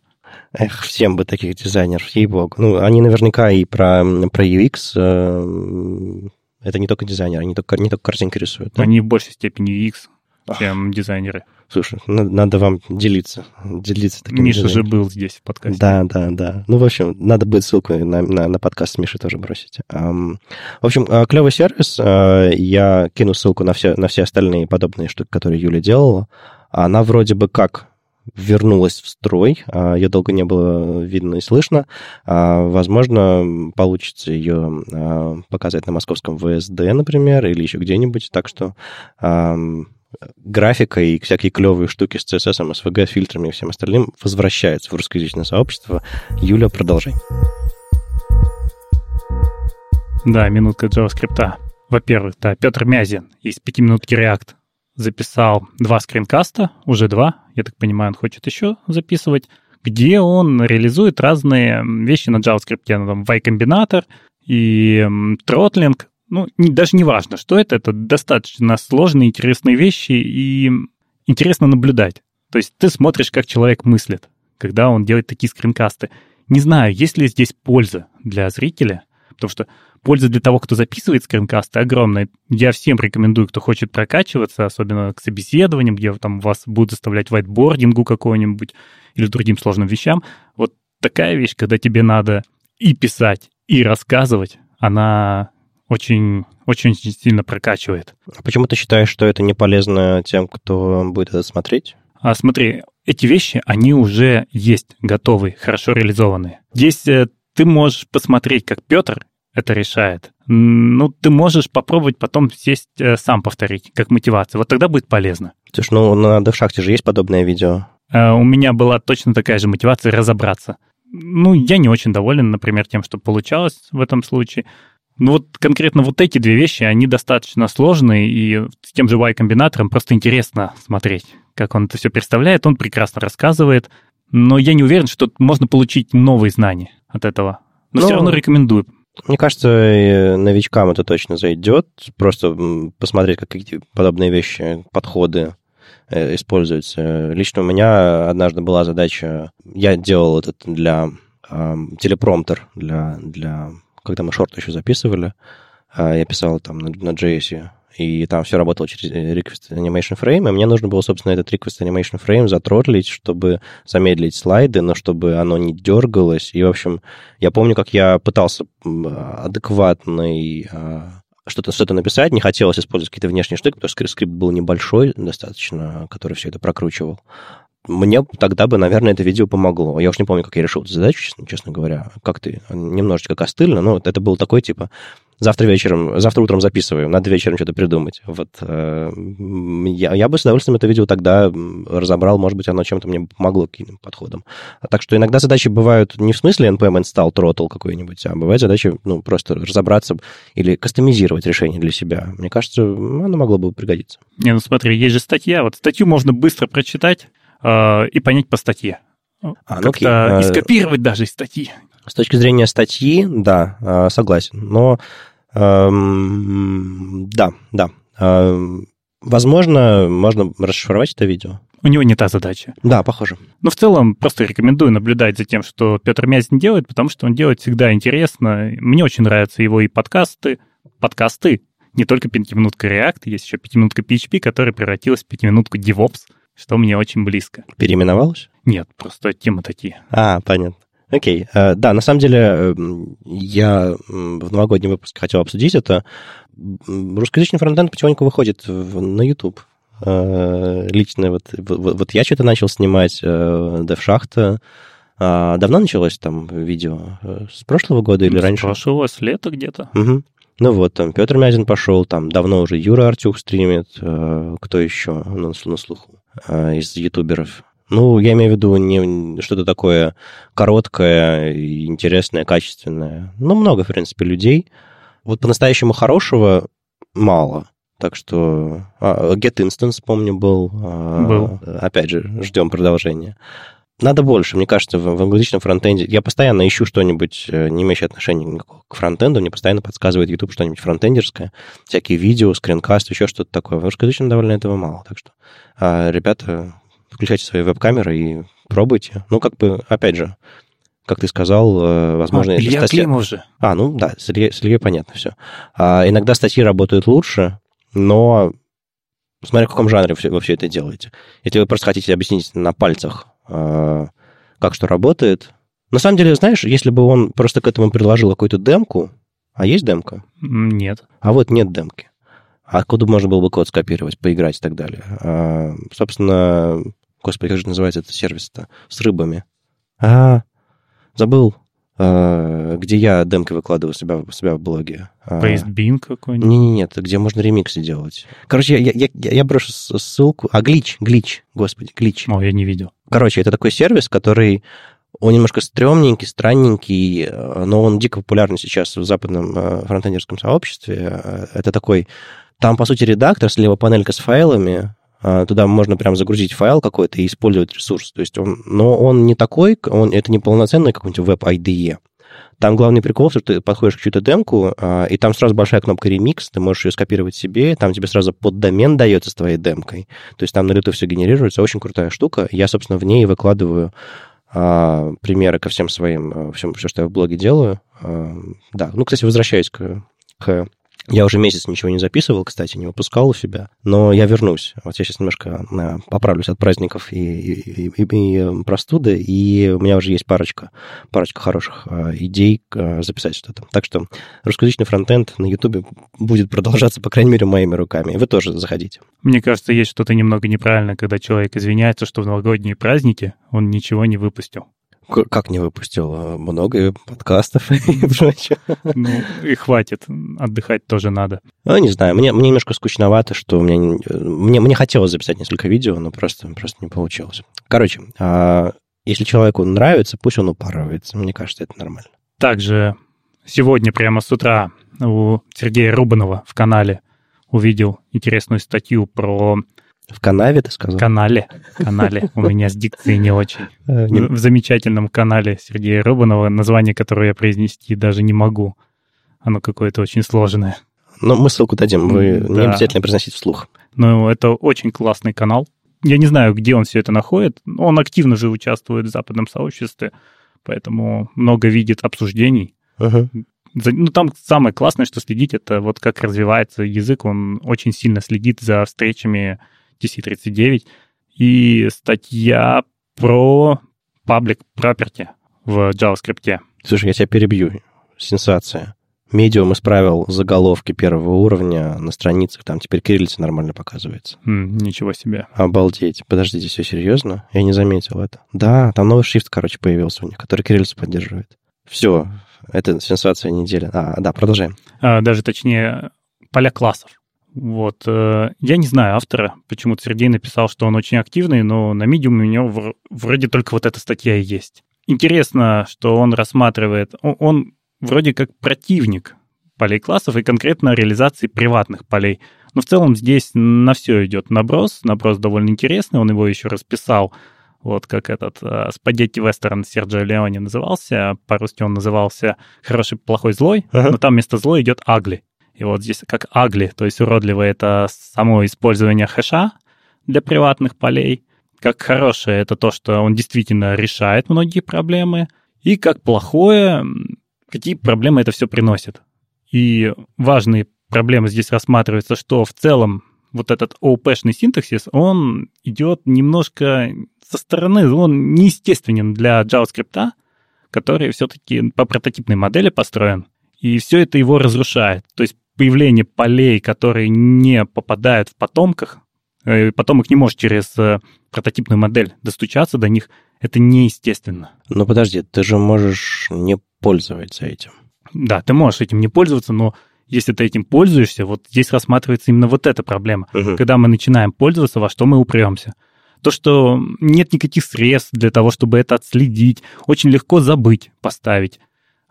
Эх, всем бы таких дизайнеров, ей-богу. Ну, они наверняка и про, про UX э, это не только дизайнеры, они только, не только картинки рисуют. Да? Они в большей степени UX, чем дизайнеры. Слушай, надо, надо вам делиться, делиться такими Миша дизайнерами. же был здесь в подкасте. Да, да, да. Ну, в общем, надо будет ссылку на, на, на подкаст с Мишей тоже бросить. Um, в общем, э, клевый сервис. Uh, я кину ссылку на все, на все остальные подобные штуки, которые Юля делала. Она вроде бы как вернулась в строй. А, ее долго не было видно и слышно. А, возможно, получится ее а, показать на московском ВСД, например, или еще где-нибудь. Так что графика и всякие клевые штуки с CSS, SVG, фильтрами и всем остальным возвращаются в русскоязычное сообщество. Юля, продолжай. Да, минутка JavaScript. Во-первых, да, Петр Мязин из 5 минутки React записал два скринкаста, уже два, я так понимаю, он хочет еще записывать, где он реализует разные вещи на JavaScript, там, Y-комбинатор и тротлинг. Ну, не, даже не важно, что это, это достаточно сложные, интересные вещи, и интересно наблюдать. То есть ты смотришь, как человек мыслит, когда он делает такие скринкасты. Не знаю, есть ли здесь польза для зрителя, потому что польза для того, кто записывает скринкасты, огромная. Я всем рекомендую, кто хочет прокачиваться, особенно к собеседованиям, где там вас будут заставлять вайтбордингу какого-нибудь или другим сложным вещам. Вот такая вещь, когда тебе надо и писать, и рассказывать, она очень, очень сильно прокачивает. А почему ты считаешь, что это не полезно тем, кто будет это смотреть? А смотри, эти вещи, они уже есть, готовые, хорошо реализованные. Здесь э, ты можешь посмотреть, как Петр это решает. Ну, ты можешь попробовать потом сесть, э, сам повторить, как мотивация. Вот тогда будет полезно. Слушай, ну на Девшахте же есть подобное видео. Э, у меня была точно такая же мотивация разобраться. Ну, я не очень доволен, например, тем, что получалось в этом случае. Ну вот конкретно вот эти две вещи, они достаточно сложные, и с тем же Y-комбинатором просто интересно смотреть, как он это все представляет. Он прекрасно рассказывает, но я не уверен, что можно получить новые знания от этого. Но, но все равно рекомендую. Мне кажется, новичкам это точно зайдет. Просто посмотреть, как какие подобные вещи, подходы э, используются. Лично у меня однажды была задача, я делал этот для э, телепромтер, для, для, когда мы шорт еще записывали, э, я писал там на, на JS и там все работало через э, Request Animation Frame, и мне нужно было, собственно, этот Request Animation Frame затротлить, чтобы замедлить слайды, но чтобы оно не дергалось. И, в общем, я помню, как я пытался адекватный а, что-то что написать, не хотелось использовать какие-то внешние штуки, потому что скрипт был небольшой достаточно, который все это прокручивал мне тогда бы, наверное, это видео помогло. Я уж не помню, как я решил эту задачу, честно, честно говоря. Как ты? Немножечко костыльно, но это был такой, типа, завтра вечером, завтра утром записываю, надо вечером что-то придумать. Вот э, я, я бы с удовольствием это видео тогда разобрал, может быть, оно чем-то мне помогло каким подходом. Так что иногда задачи бывают не в смысле npm install throttle какой-нибудь, а бывают задачи, ну, просто разобраться или кастомизировать решение для себя. Мне кажется, оно могло бы пригодиться. Не, ну смотри, есть же статья, вот статью можно быстро прочитать, э, и понять по статье. А, ну, окей. И скопировать даже из статьи. С точки зрения статьи, да, э, согласен. Но эм, да, да. Эм, возможно, можно расшифровать это видео. У него не та задача. Да, похоже. Но в целом просто рекомендую наблюдать за тем, что Петр Мязин делает, потому что он делает всегда интересно. Мне очень нравятся его и подкасты, подкасты, не только пятиминутка React, есть еще пятиминутка PHP, которая превратилась в пятиминутку DevOps, что мне очень близко. Переименовалась? Нет, просто темы такие. А, понятно. Окей. Okay. Да, на самом деле, я в новогоднем выпуске хотел обсудить это. Русскоязычный фронтенд потихоньку выходит на YouTube. Лично вот, вот, вот я что-то начал снимать, DevShachта. Давно началось там видео? С прошлого года или с раньше? С прошлого, с лета где-то. Угу. Ну вот, там Петр Мязин пошел, там давно уже Юра Артюх стримит, кто еще на, на слуху из ютуберов? Ну, я имею в виду не что-то такое короткое, интересное, качественное. Ну, много, в принципе, людей. Вот по-настоящему хорошего мало. Так что а, Get Instance, помню, был. А, был. Опять же, ждем продолжения. Надо больше, мне кажется, в, в англоязычном фронтенде. Я постоянно ищу что-нибудь, э, не имеющее отношения к фронтенду, мне постоянно подсказывает YouTube что-нибудь фронтендерское, всякие видео, скринкаст, еще что-то такое. В русскоязычном довольно этого мало. Так что, а, ребята, включайте свои веб-камеры и пробуйте. Ну, как бы, опять же, как ты сказал, э, возможно... А, Илья статья... Климов же. А, ну да, с Ильей, с Ильей понятно все. А, иногда статьи работают лучше, но смотря в каком жанре вы, все это делаете. Если вы просто хотите объяснить на пальцах, а, как что работает... На самом деле, знаешь, если бы он просто к этому предложил какую-то демку, а есть демка? Нет. А вот нет демки. А откуда можно было бы код скопировать, поиграть и так далее? А, собственно, Господи, как же называется этот сервис-то? С рыбами. А, забыл. А, где я демки выкладываю себя, себя в блоге. Pastebin а, какой-нибудь? Не, не, нет, где можно ремиксы делать. Короче, я, я, я, я брошу ссылку. А, глич, глич, господи, глич. О, я не видел. Короче, это такой сервис, который он немножко стрёмненький, странненький, но он дико популярный сейчас в западном э, фронтендерском сообществе. Это такой... Там, по сути, редактор, слева панелька с файлами, туда можно прям загрузить файл какой-то и использовать ресурс. То есть он, но он не такой, он, это не полноценный какой-нибудь веб-IDE. Там главный прикол, что ты подходишь к чью-то демку, а, и там сразу большая кнопка ремикс, ты можешь ее скопировать себе, там тебе сразу под домен дается с твоей демкой. То есть там на лету все генерируется, очень крутая штука. Я, собственно, в ней выкладываю а, примеры ко всем своим, всем, все, что я в блоге делаю. А, да, ну, кстати, возвращаясь к, к я уже месяц ничего не записывал, кстати, не выпускал у себя, но я вернусь. Вот я сейчас немножко э, поправлюсь от праздников и, и, и, и э, простуды, и у меня уже есть парочка, парочка хороших э, идей записать что-то. Так что русскоязычный фронтенд на Ютубе будет продолжаться, по крайней мере, моими руками. И вы тоже заходите. Мне кажется, есть что-то немного неправильно, когда человек извиняется, что в новогодние праздники он ничего не выпустил. Как не выпустил? А, много подкастов <laughs> и прочее. Ну, и хватит. Отдыхать тоже надо. Ну, не знаю. Мне, мне немножко скучновато, что у меня... Мне, мне хотелось записать несколько видео, но просто, просто не получилось. Короче, а, если человеку нравится, пусть он упарывается. Мне кажется, это нормально. Также сегодня прямо с утра у Сергея Рубанова в канале увидел интересную статью про в канаве, ты сказал? В канале. канале. У меня с дикцией не очень. Э, в замечательном канале Сергея Рубанова, название которого я произнести даже не могу. Оно какое-то очень сложное. Но мы ссылку дадим, вы да. не обязательно произносить вслух. Ну, это очень классный канал. Я не знаю, где он все это находит. Он активно же участвует в западном сообществе, поэтому много видит обсуждений. Uh-huh. Ну, там самое классное, что следить, это вот как развивается язык. Он очень сильно следит за встречами TC39, и статья про public property в JavaScript. Слушай, я тебя перебью. Сенсация. Medium исправил заголовки первого уровня на страницах, там теперь кириллица нормально показывается. Mm, ничего себе. Обалдеть. Подождите, все серьезно? Я не заметил это. Да, там новый шрифт, короче, появился у них, который кириллицу поддерживает. Все, это сенсация недели. А, да, продолжаем. А, даже точнее, поля классов. Вот. Э, я не знаю автора, почему-то Сергей написал, что он очень активный, но на Medium у него вроде только вот эта статья и есть. Интересно, что он рассматривает, он вроде как противник полей классов и конкретно реализации приватных полей. Но в целом здесь на все идет наброс. Наброс довольно интересный, он его еще расписал, вот как этот спагетти вестерн Серджио Леони назывался. По-русски он назывался «Хороший, плохой, злой», uh-huh. но там вместо злой идет «агли». И вот здесь как ugly, то есть уродливое это само использование хэша для приватных полей. Как хорошее это то, что он действительно решает многие проблемы. И как плохое, какие проблемы это все приносит. И важные проблема здесь рассматривается, что в целом вот этот OOP-шный синтаксис, он идет немножко со стороны, он неестественен для JavaScript, который все-таки по прототипной модели построен, и все это его разрушает. То есть появление полей, которые не попадают в потомках, э, потомок не может через э, прототипную модель достучаться до них, это неестественно. Но подожди, ты же можешь не пользоваться этим. Да, ты можешь этим не пользоваться, но если ты этим пользуешься, вот здесь рассматривается именно вот эта проблема. Угу. Когда мы начинаем пользоваться, во что мы упремся. То, что нет никаких средств для того, чтобы это отследить, очень легко забыть, поставить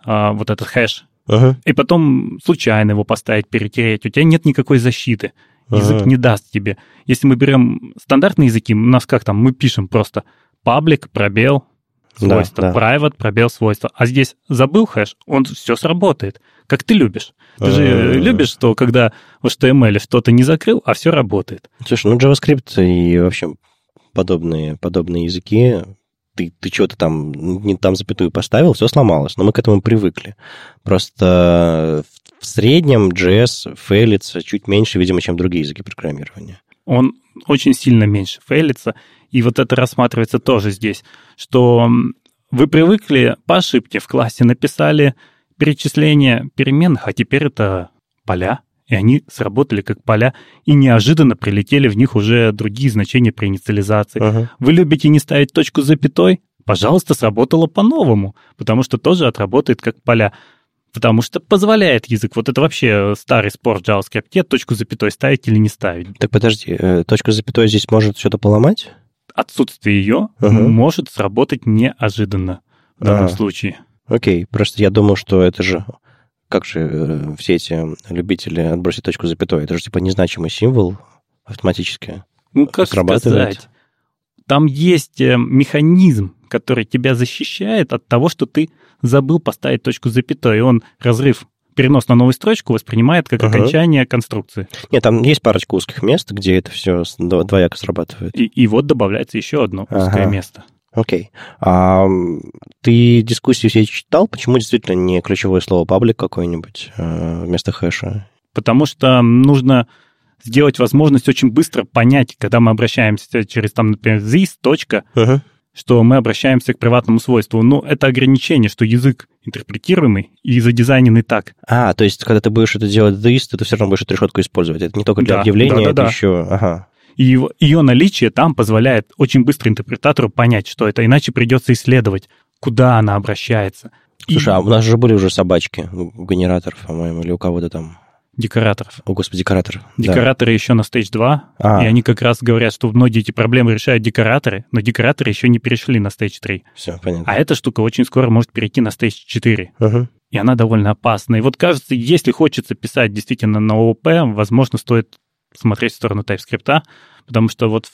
а, вот этот хэш. Ага. И потом случайно его поставить, перетереть. У тебя нет никакой защиты. Язык ага. не даст тебе. Если мы берем стандартные языки, у нас как там, мы пишем просто паблик, пробел, свойства, да, да. private, пробел, свойства. А здесь забыл хэш, он все сработает, как ты любишь. Ты же э, любишь, что когда в HTML что-то не закрыл, а все работает. Слушай, ну JavaScript и вообще подобные, подобные языки, ты, ты что-то там, не там запятую поставил, все сломалось, но мы к этому привыкли. Просто в среднем JS фейлится чуть меньше, видимо, чем другие языки программирования. Он очень сильно меньше фейлится, и вот это рассматривается тоже здесь, что вы привыкли по ошибке в классе написали перечисление переменных, а теперь это поля, и они сработали как поля, и неожиданно прилетели в них уже другие значения при инициализации. Ага. Вы любите не ставить точку с запятой? Пожалуйста, сработало по-новому, потому что тоже отработает как поля. Потому что позволяет язык. Вот это вообще старый спор в JavaScript. Точку с запятой ставить или не ставить. Так подожди, э, точка с запятой здесь может что-то поломать? Отсутствие ее ага. может сработать неожиданно в данном ага. случае. Окей, просто я думал, что это же как же э, все эти любители отбросить точку запятой? Это же типа незначимый символ автоматически ну, как срабатывает. Сказать? Там есть э, механизм, который тебя защищает от того, что ты забыл поставить точку запятой, и он разрыв перенос на новую строчку воспринимает как uh-huh. окончание конструкции. Нет, там есть парочка узких мест, где это все двояко срабатывает. И, и вот добавляется еще одно узкое ага. место. Окей. А ты дискуссию все читал? Почему действительно не ключевое слово паблик какой-нибудь э, вместо хэша? Потому что нужно сделать возможность очень быстро понять, когда мы обращаемся через, там, например, this, точка, uh-huh. что мы обращаемся к приватному свойству. Но ну, это ограничение, что язык интерпретируемый и задизайненный так. А, то есть, когда ты будешь это делать this, ты все равно будешь эту решетку использовать. Это не только для да, объявления, да, да, это да. еще... Ага. И его, ее наличие там позволяет очень быстро интерпретатору понять, что это, иначе придется исследовать, куда она обращается. Слушай, и... а у нас же были уже собачки у генераторов, по-моему, или у кого-то там. Декораторов. О, господи, декоратор. Декораторы да. еще на Stage 2, а. и они как раз говорят, что многие эти проблемы решают декораторы, но декораторы еще не перешли на Stage 3. Все, понятно. А эта штука очень скоро может перейти на Stage 4. Угу. И она довольно опасна. И вот кажется, если хочется писать действительно на ООП, возможно, стоит смотреть в сторону TypeScript, потому что вот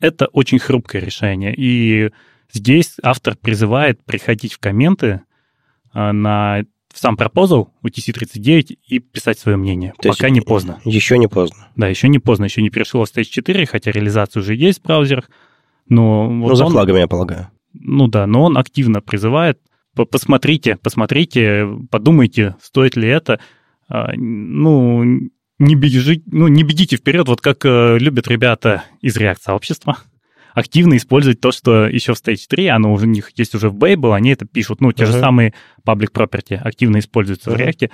это очень хрупкое решение. И здесь автор призывает приходить в комменты а, на в сам пропозал UTC-39 и писать свое мнение. То Пока не поздно. Еще не поздно. Да, еще не поздно. Еще не перешел в Stage 4, хотя реализация уже есть в браузерах. Но вот ну, за он, флагами, я полагаю. Ну да, но он активно призывает. Посмотрите, посмотрите, подумайте, стоит ли это. А, ну, не бежите, ну, не бегите вперед, вот как э, любят ребята из React-сообщества. Активно использовать то, что еще в Stage 3, оно у них есть уже в Babel, они это пишут. Ну, те uh-huh. же самые public property активно используются uh-huh. в React.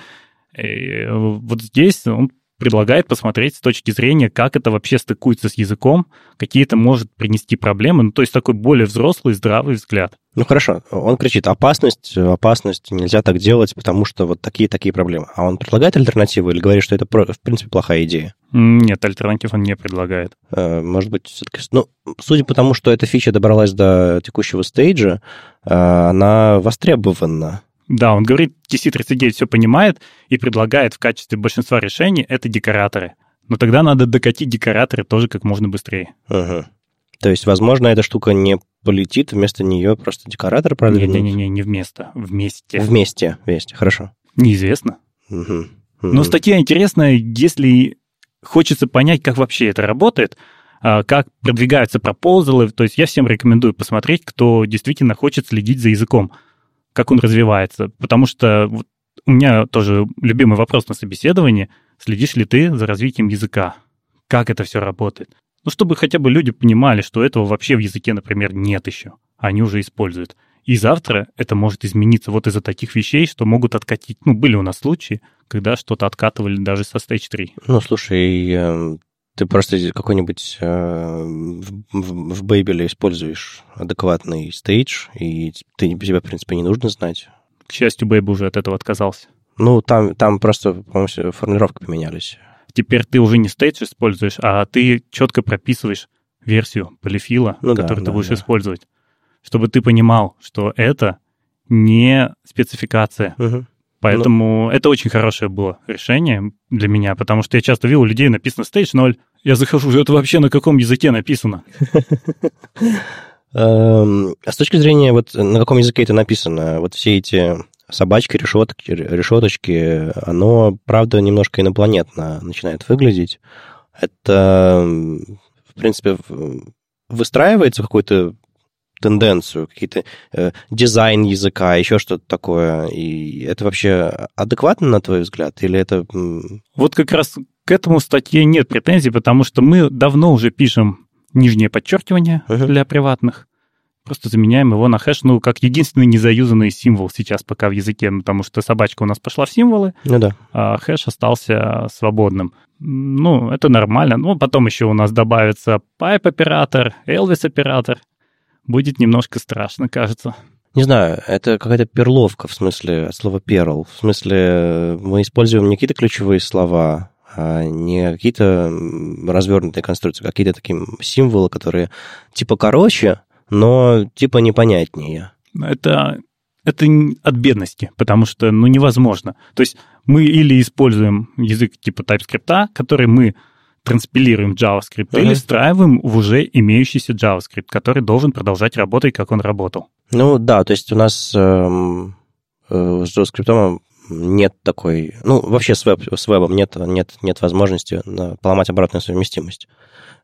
И э, вот здесь он предлагает посмотреть с точки зрения, как это вообще стыкуется с языком, какие это может принести проблемы. Ну, то есть такой более взрослый, здравый взгляд. Ну, хорошо. Он кричит, опасность, опасность, нельзя так делать, потому что вот такие-такие проблемы. А он предлагает альтернативу или говорит, что это, в принципе, плохая идея? Нет, альтернатив он не предлагает. Э, может быть, все-таки... Ну, судя по тому, что эта фича добралась до текущего стейджа, э, она востребована. Да, он говорит, TC39 все понимает и предлагает в качестве большинства решений это декораторы. Но тогда надо докатить декораторы тоже как можно быстрее. Ага. То есть, возможно, эта штука не полетит, вместо нее просто декоратор продвинут? Не-не-не, не вместо, вместе. Вместе, вместе, хорошо. Неизвестно. Угу. Угу. Но статья интересная, если хочется понять, как вообще это работает, а, как продвигаются пропозалы. То есть я всем рекомендую посмотреть, кто действительно хочет следить за языком как он развивается. Потому что вот у меня тоже любимый вопрос на собеседовании. следишь ли ты за развитием языка, как это все работает. Ну, чтобы хотя бы люди понимали, что этого вообще в языке, например, нет еще, они уже используют. И завтра это может измениться вот из-за таких вещей, что могут откатить. Ну, были у нас случаи, когда что-то откатывали даже со Stage 3. Ну, слушай, эм, ты просто какой-нибудь э, в, в Бейбеле используешь адекватный стейдж, и ты, тебе, в принципе, не нужно знать. К счастью, Бейб уже от этого отказался. Ну, там, там просто, по-моему, формулировки поменялись. Теперь ты уже не стейдж используешь, а ты четко прописываешь версию полифила, ну, которую да, ты да, будешь да. использовать чтобы ты понимал, что это не спецификация. Угу. Поэтому ну... это очень хорошее было решение для меня, потому что я часто видел у людей написано Stage 0. Я захожу, это вообще на каком языке написано? Эм, а с точки зрения, вот на каком языке это написано, вот все эти собачки, решетки, решеточки, оно, правда, немножко инопланетно начинает выглядеть. Это, в принципе, выстраивается какой-то тенденцию, какие-то э, дизайн языка, еще что-то такое. И это вообще адекватно, на твой взгляд, или это... Вот как раз к этому статье нет претензий, потому что мы давно уже пишем нижнее подчеркивание uh-huh. для приватных, просто заменяем его на хэш, ну, как единственный незаюзанный символ сейчас пока в языке, ну, потому что собачка у нас пошла в символы, ну, да. а хэш остался свободным. Ну, это нормально. Ну, потом еще у нас добавится pipe-оператор, Elvis-оператор будет немножко страшно, кажется. Не знаю, это какая-то перловка в смысле от слова перл. В смысле, мы используем не какие-то ключевые слова, а не какие-то развернутые конструкции, а какие-то такие символы, которые типа короче, но типа непонятнее. Это, это от бедности, потому что ну, невозможно. То есть мы или используем язык типа TypeScript, который мы транспилируем JavaScript uh-huh. или встраиваем в уже имеющийся JavaScript, который должен продолжать работать, как он работал. Ну да, то есть у нас эм, э, с JavaScript нет такой... Ну, вообще с, веб, с вебом нет, нет, нет возможности поломать обратную совместимость,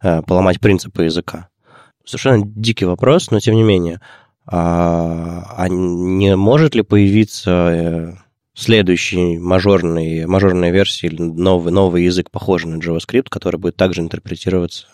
э, поломать принципы языка. Совершенно дикий вопрос, но тем не менее. А, а не может ли появиться э, следующей мажорной, мажорной версии, новый, новый язык, похожий на JavaScript, который будет также интерпретироваться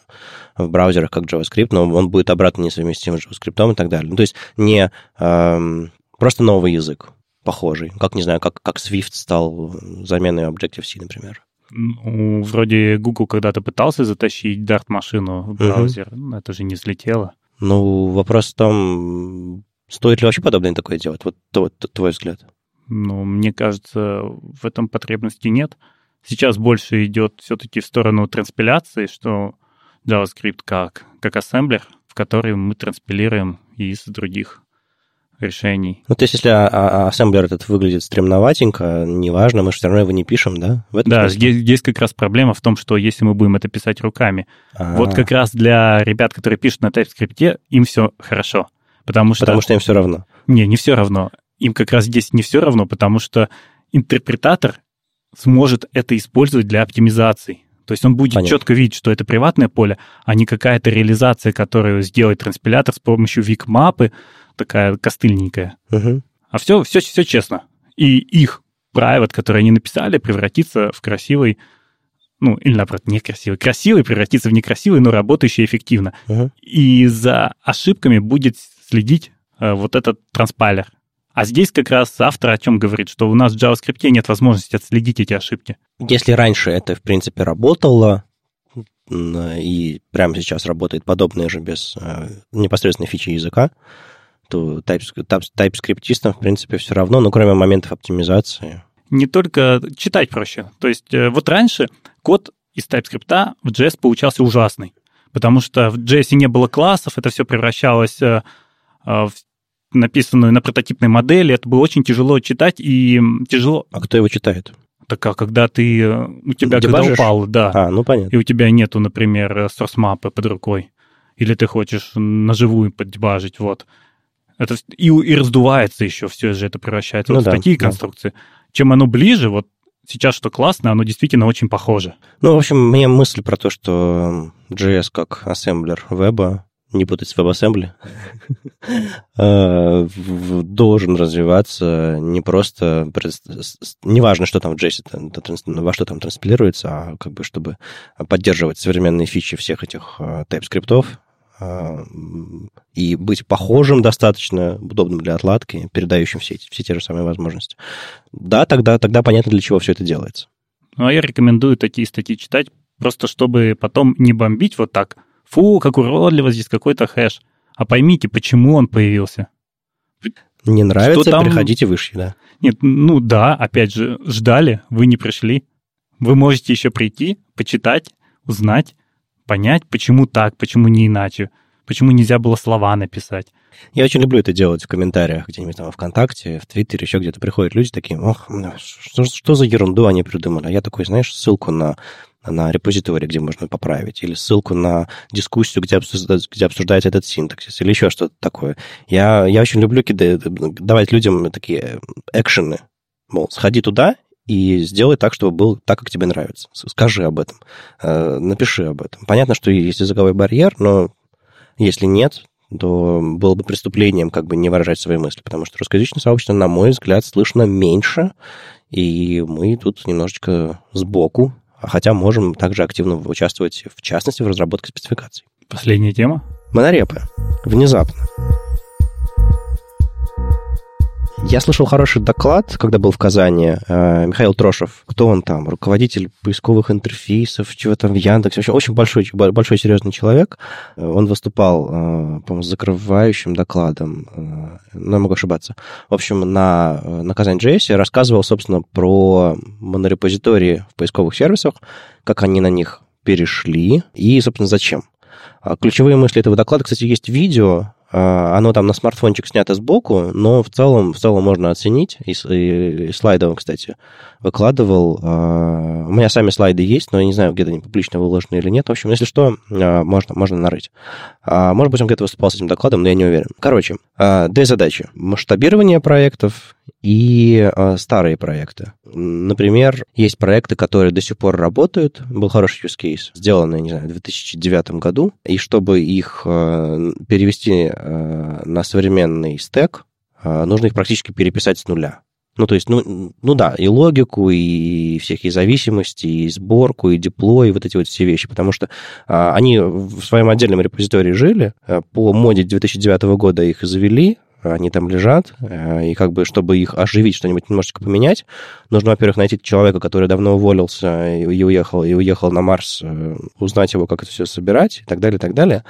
в браузерах как JavaScript, но он будет обратно несовместим с JavaScript и так далее. Ну, то есть не эм, просто новый язык, похожий. Как, не знаю, как, как Swift стал заменой Objective-C, например. Ну, вроде Google когда-то пытался затащить Dart-машину в браузер, но это же не взлетело. Ну, вопрос в том, стоит ли вообще подобное такое делать? Вот твой взгляд. Ну, мне кажется, в этом потребности нет. Сейчас больше идет все-таки в сторону транспиляции, что JavaScript как, как ассемблер, в который мы транспилируем из других решений. Ну, то есть, если а, а, ассемблер этот выглядит стремноватенько, неважно, мы же все равно его не пишем, да? Да, здесь, здесь как раз проблема в том, что если мы будем это писать руками, А-а-а. вот как раз для ребят, которые пишут на TypeScript, им все хорошо. Потому что... Потому что им все равно. Не, не все равно им как раз здесь не все равно, потому что интерпретатор сможет это использовать для оптимизации. То есть он будет Понятно. четко видеть, что это приватное поле, а не какая-то реализация, которую сделает транспилятор с помощью вик-мапы, такая костыльненькая. Угу. А все, все, все честно. И их private, который они написали, превратится в красивый, ну, или наоборот, некрасивый. Красивый превратится в некрасивый, но работающий эффективно. Угу. И за ошибками будет следить э, вот этот транспайлер. А здесь как раз автор о чем говорит, что у нас в JavaScript нет возможности отследить эти ошибки. Если раньше это, в принципе, работало, и прямо сейчас работает подобное же без э, непосредственной фичи языка, то TypeScript, в принципе, все равно, но кроме моментов оптимизации. Не только читать проще. То есть э, вот раньше код из TypeScript в JS получался ужасный, потому что в JS не было классов, это все превращалось э, в написанную на прототипной модели, это было очень тяжело читать и тяжело... А кто его читает? Так а когда ты... Э, у тебя Дебажишь? когда упал, да. А, ну понятно. И у тебя нету, например, source мапы под рукой. Или ты хочешь наживую поддебажить, вот. Это, и, и раздувается еще все же, это превращается ну, вот да, в такие да. конструкции. Чем оно ближе, вот сейчас что классно, оно действительно очень похоже. Ну, в общем, мне мысль про то, что JS как ассемблер веба не путать с WebAssembly, <laughs> э, должен развиваться не просто... Неважно, что там в JS, во что там транспилируется, а как бы чтобы поддерживать современные фичи всех этих TypeScript, э, и быть похожим достаточно, удобным для отладки, передающим все, все те же самые возможности. Да, тогда, тогда понятно, для чего все это делается. Ну, а я рекомендую такие статьи читать, просто чтобы потом не бомбить вот так – фу, как уродливо, здесь какой-то хэш. А поймите, почему он появился. Не нравится, Что там... переходите выше, да. Нет, ну да, опять же, ждали, вы не пришли. Вы можете еще прийти, почитать, узнать, понять, почему так, почему не иначе, почему нельзя было слова написать. Я очень люблю это делать в комментариях где-нибудь там ВКонтакте, в Твиттере, еще где-то приходят люди такие, ох, что, что за ерунду они придумали? А я такой, знаешь, ссылку на на репозитории, где можно поправить, или ссылку на дискуссию, где, обсуждается, где обсуждается этот синтаксис, или еще что-то такое. Я, я очень люблю кидать, давать людям такие экшены. Мол, сходи туда и сделай так, чтобы был так, как тебе нравится. Скажи об этом, э, напиши об этом. Понятно, что есть языковой барьер, но если нет, то было бы преступлением как бы не выражать свои мысли, потому что русскоязычное сообщество, на мой взгляд, слышно меньше, и мы тут немножечко сбоку хотя можем также активно участвовать, в частности, в разработке спецификаций. Последняя тема? Монорепы. Внезапно. Я слышал хороший доклад, когда был в Казани. Э, Михаил Трошев, кто он там? Руководитель поисковых интерфейсов, чего там в Яндексе. Вообще очень большой, большой серьезный человек. Он выступал, э, по-моему, с закрывающим докладом, э, но я могу ошибаться. В общем, на, на Казань.js рассказывал, собственно, про монорепозитории в поисковых сервисах, как они на них перешли и, собственно, зачем. А ключевые мысли этого доклада, кстати, есть видео, оно там на смартфончик снято сбоку, но в целом, в целом можно оценить. И, и, и слайды кстати, выкладывал. А, у меня сами слайды есть, но я не знаю, где-то они публично выложены или нет. В общем, если что, а, можно, можно нарыть. Может быть, он где-то выступал с этим докладом, но я не уверен. Короче, две задачи. Масштабирование проектов и старые проекты. Например, есть проекты, которые до сих пор работают. Был хороший use case, сделанный, не знаю, в 2009 году. И чтобы их перевести на современный стек, нужно их практически переписать с нуля. Ну, то есть, ну, ну да, и логику, и всякие зависимости, и сборку, и дипло, и вот эти вот все вещи, потому что а, они в своем отдельном репозитории жили, а, по моде 2009 года их завели, они там лежат, а, и как бы, чтобы их оживить, что-нибудь немножечко поменять, нужно, во-первых, найти человека, который давно уволился и уехал, и уехал на Марс, э, узнать его, как это все собирать, и так далее, и так далее.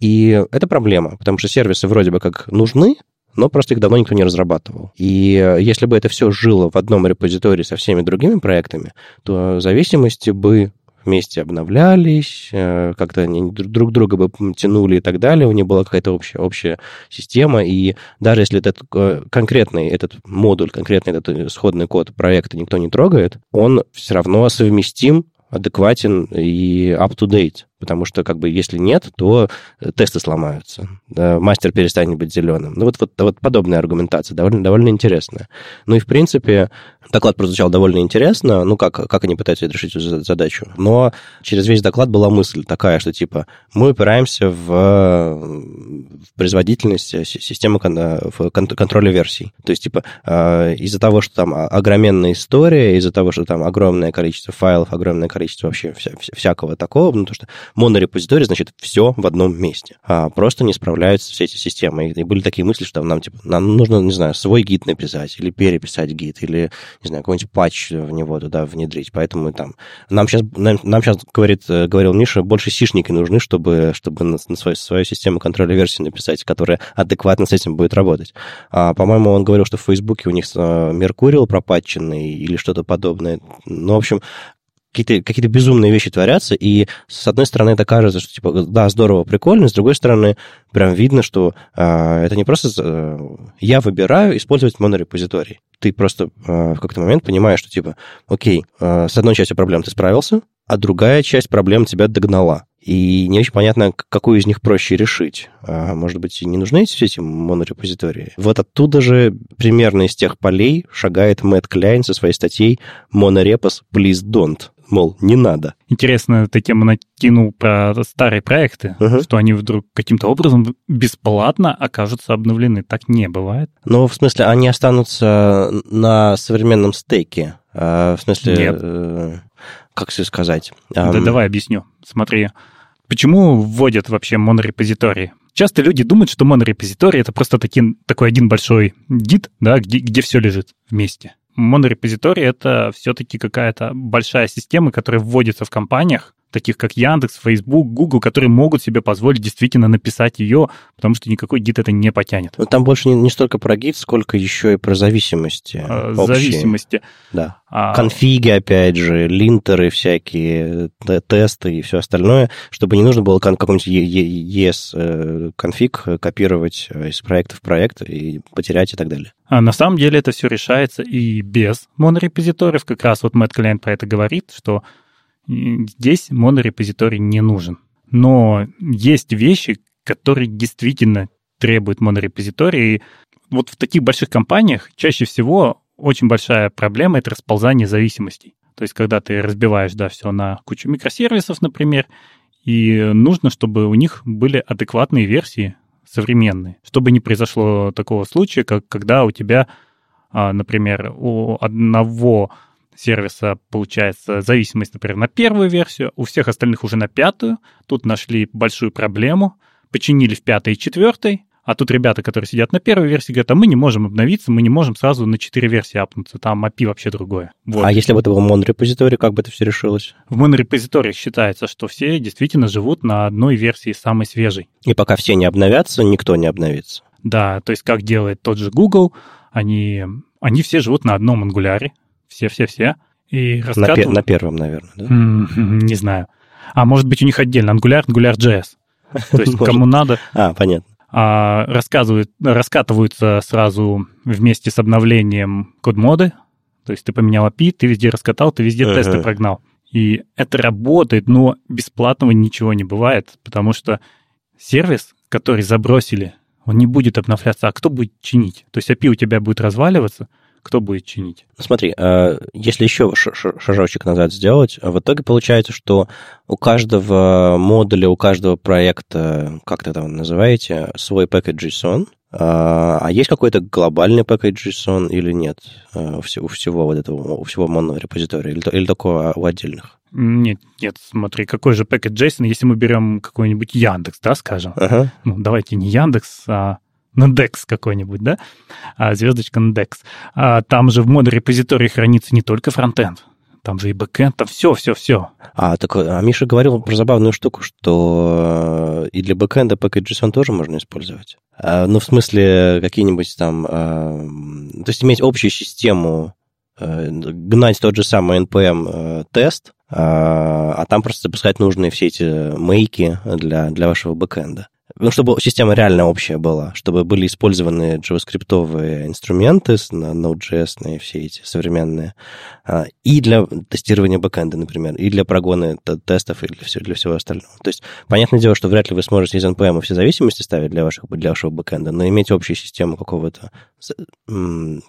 И это проблема, потому что сервисы вроде бы как нужны, но просто их давно никто не разрабатывал. И э, если бы это все жило в одном репозитории со всеми другими проектами, то зависимости бы вместе обновлялись, э, как-то они друг друга бы тянули и так далее, у них была какая-то общая, общая система, и даже если этот э, конкретный этот модуль, конкретный этот исходный код проекта никто не трогает, он все равно совместим адекватен и up-to-date. Потому что, как бы, если нет, то тесты сломаются. Да, мастер перестанет быть зеленым. Ну, вот, вот, вот подобная аргументация, довольно, довольно интересная. Ну и, в принципе, доклад прозвучал довольно интересно, ну, как, как они пытаются решить эту задачу. Но через весь доклад была мысль такая, что, типа, мы упираемся в, в производительность системы в контроля версий. То есть, типа, а, из-за того, что там огроменная история, из-за того, что там огромное количество файлов, огромное количество вообще вся, всякого такого, ну, то, что монорепозиторий, значит, все в одном месте. А просто не справляются все эти системы. И были такие мысли, что нам, типа, нам нужно, не знаю, свой гид написать, или переписать гид, или, не знаю, какой-нибудь патч в него туда внедрить. Поэтому там... Нам сейчас, нам, нам сейчас говорит, э, говорил Миша, больше сишники нужны, чтобы, чтобы на, на свою, свою систему контроля версии написать, которая адекватно с этим будет работать. А, по-моему, он говорил, что в Фейсбуке у них э, Меркурил пропатченный или что-то подобное. Ну, в общем, какие-то какие безумные вещи творятся, и с одной стороны это кажется, что типа, да, здорово, прикольно, с другой стороны прям видно, что э, это не просто э, я выбираю использовать монорепозиторий. Ты просто э, в какой-то момент понимаешь, что типа, окей, э, с одной частью проблем ты справился, а другая часть проблем тебя догнала. И не очень понятно, какую из них проще решить. А, может быть, не нужны все эти монорепозитории? Вот оттуда же примерно из тех полей шагает Мэтт Кляйн со своей статьей «Монорепос, please don't». Мол, не надо. Интересно, ты тему накинул про старые проекты, uh-huh. что они вдруг каким-то образом бесплатно окажутся обновлены. Так не бывает. Ну, в смысле, они останутся на современном стейке. А, в смысле... Нет. Э, как все сказать? Да давай объясню. Смотри, почему вводят вообще монорепозитории? Часто люди думают, что монорепозиторий — это просто таки, такой один большой гид, да, где, где все лежит вместе. Монорепозиторий — это все-таки какая-то большая система, которая вводится в компаниях, таких как Яндекс, Facebook, Google, которые могут себе позволить действительно написать ее, потому что никакой гид это не потянет. Но там больше не, не столько про гид, сколько еще и про зависимости. А, зависимости. Да. А... Конфиги, опять же, линтеры всякие, тесты и все остальное, чтобы не нужно было какой-нибудь ES э, конфиг копировать э, из проекта в проект и потерять и так далее. А на самом деле это все решается и без монорепозиториев. Как раз вот Мэтт Клиент про это говорит, что Здесь монорепозиторий не нужен. Но есть вещи, которые действительно требуют монорепозитория. И вот в таких больших компаниях чаще всего очень большая проблема — это расползание зависимостей. То есть, когда ты разбиваешь, да, все на кучу микросервисов, например, и нужно, чтобы у них были адекватные версии, современные, чтобы не произошло такого случая, как когда у тебя, а, например, у одного сервиса получается зависимость, например, на первую версию, у всех остальных уже на пятую. Тут нашли большую проблему, починили в пятой и четвертой, а тут ребята, которые сидят на первой версии, говорят, а мы не можем обновиться, мы не можем сразу на четыре версии апнуться, там API вообще другое. Вот. А если бы это был монорепозиторий, как бы это все решилось? В монорепозиториях считается, что все действительно живут на одной версии самой свежей. И пока все не обновятся, никто не обновится. Да, то есть как делает тот же Google, они, они все живут на одном ангуляре, все-все-все. И раскатывают... на, на первом, наверное, да? Не знаю. А может быть, у них отдельно Angular, Angular.js. <laughs> То есть кому надо... А, понятно. А, рассказывают, раскатываются сразу вместе с обновлением код-моды. То есть ты поменял API, ты везде раскатал, ты везде uh-huh. тесты прогнал. И это работает, но бесплатного ничего не бывает, потому что сервис, который забросили, он не будет обновляться. А кто будет чинить? То есть API у тебя будет разваливаться, кто будет чинить? Смотри, а, если еще шажочек назад сделать, в итоге получается, что у каждого модуля, у каждого проекта, как то там называете, свой package JSON, а, а есть какой-то глобальный package JSON или нет а, у всего вот этого, у всего монорепозитория, или, или только у отдельных? Нет, нет, смотри, какой же package JSON, если мы берем какой-нибудь Яндекс, да, скажем? Ага. Ну, давайте не Яндекс, а на DEX какой-нибудь, да, а, звездочка на DEX. А там же в монорепозитории хранится не только фронтенд, там же и бэкэнд, там все, все, все. А, так, а Миша говорил про забавную штуку, что э, и для бэкэнда package.json тоже можно использовать. А, ну, в смысле, какие-нибудь там... А, то есть иметь общую систему, а, гнать тот же самый NPM-тест, а, а там просто запускать нужные все эти мейки для, для вашего бэкэнда ну, чтобы система реально общая была, чтобы были использованы JavaScript инструменты Node.js, все эти современные, а, и для тестирования бэкэнда, например, и для прогона тестов, и для, всего, для всего остального. То есть, понятное дело, что вряд ли вы сможете из NPM все зависимости ставить для, ваших, для вашего бэкэнда, но иметь общую систему какого-то,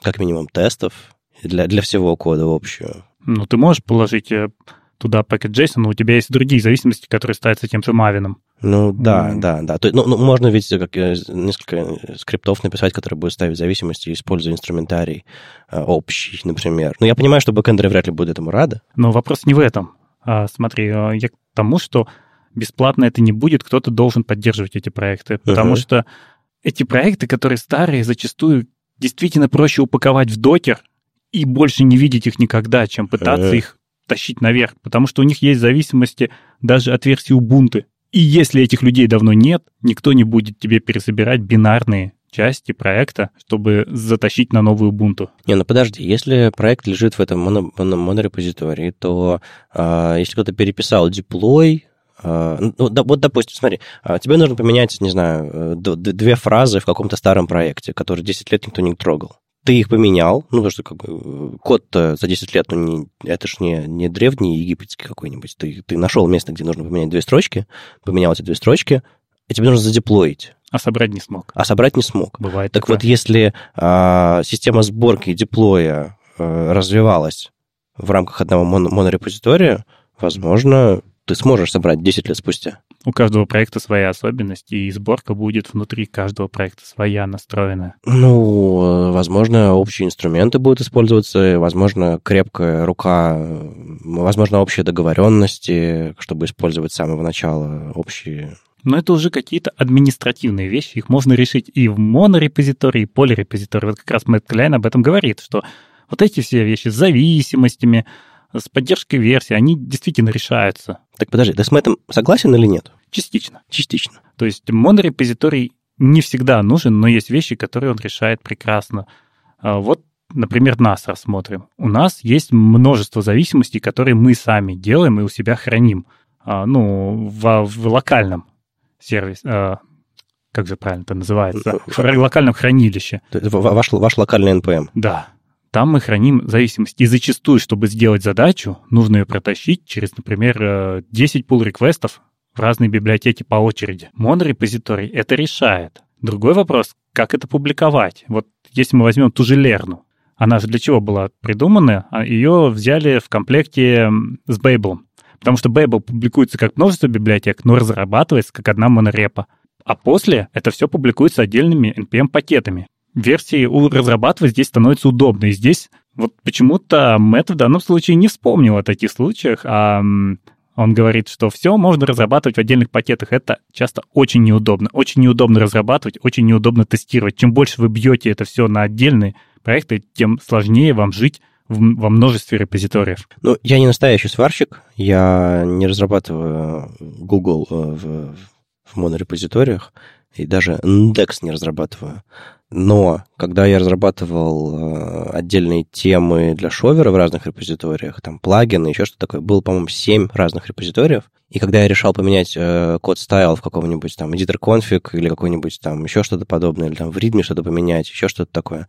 как минимум, тестов для, для всего кода общую. Ну, ты можешь положить э, туда пакет JSON, но у тебя есть другие зависимости, которые ставятся тем же Мавином. Ну да, mm. да, да. То, ну, ну, можно ведь как, э, несколько скриптов написать, которые будут ставить зависимости, используя инструментарий э, общий, например. Но я понимаю, что бэкэндеры вряд ли будут этому рады. Но вопрос не в этом. А, смотри, э, я к тому, что бесплатно это не будет, кто-то должен поддерживать эти проекты, потому uh-huh. что эти проекты, которые старые, зачастую действительно проще упаковать в докер и больше не видеть их никогда, чем пытаться uh-huh. их тащить наверх, потому что у них есть зависимости даже от версии Ubuntu. И если этих людей давно нет, никто не будет тебе пересобирать бинарные части проекта, чтобы затащить на новую Ubuntu. Не, ну подожди, если проект лежит в этом моно, моно, монорепозитории, то э, если кто-то переписал деплой, э, ну, да, вот, допустим, смотри, э, тебе нужно поменять, не знаю, э, две фразы в каком-то старом проекте, который 10 лет никто не трогал ты их поменял, ну, потому что как бы, код-то за 10 лет, ну, не, это ж не, не древний египетский какой-нибудь. Ты, ты нашел место, где нужно поменять две строчки, поменял эти две строчки, и тебе нужно задеплоить. А собрать не смог. А собрать не смог. Бывает. Так такое. вот, если а, система сборки и деплоя а, развивалась в рамках одного мон- монорепозитория, возможно, ты сможешь собрать 10 лет спустя. У каждого проекта своя особенность, и сборка будет внутри каждого проекта своя настроенная. Ну, возможно, общие инструменты будут использоваться, возможно, крепкая рука, возможно, общие договоренности, чтобы использовать с самого начала общие но это уже какие-то административные вещи. Их можно решить и в монорепозитории, и полирепозитории. Вот как раз Мэтт Кляйн об этом говорит, что вот эти все вещи с зависимостями, с поддержкой версии, они действительно решаются. Так подожди, ты с Мэттом согласен или нет? Частично. Частично. То есть монорепозиторий не всегда нужен, но есть вещи, которые он решает прекрасно. А вот, например, нас рассмотрим. У нас есть множество зависимостей, которые мы сами делаем и у себя храним. А, ну, в, в локальном сервис, э, как же правильно это называется, в локальном хранилище. Ваш, ваш локальный NPM. Да. Там мы храним зависимость. И зачастую, чтобы сделать задачу, нужно ее протащить через, например, 10 э, pull реквестов в разные библиотеки по очереди. Монорепозиторий это решает. Другой вопрос, как это публиковать? Вот если мы возьмем ту же Лерну, она же для чего была придумана? А Ее взяли в комплекте с Babel. Потому что Babel публикуется как множество библиотек, но разрабатывается как одна монорепа. А после это все публикуется отдельными NPM-пакетами. Версии разрабатывать здесь становится удобно. И здесь вот почему-то Мэтт в данном случае не вспомнил о таких случаях, а он говорит, что все можно разрабатывать в отдельных пакетах. Это часто очень неудобно. Очень неудобно разрабатывать, очень неудобно тестировать. Чем больше вы бьете это все на отдельные проекты, тем сложнее вам жить во множестве репозиториев. Ну, я не настоящий сварщик, я не разрабатываю Google э, в, в монорепозиториях, и даже Index не разрабатываю. Но когда я разрабатывал э, отдельные темы для шовера в разных репозиториях, там плагины, еще что-то такое, было, по-моему, 7 разных репозиториев. И когда я решал поменять э, код стайл в каком-нибудь там editor config или какой-нибудь там еще что-то подобное, или там в ритме что-то поменять, еще что-то такое,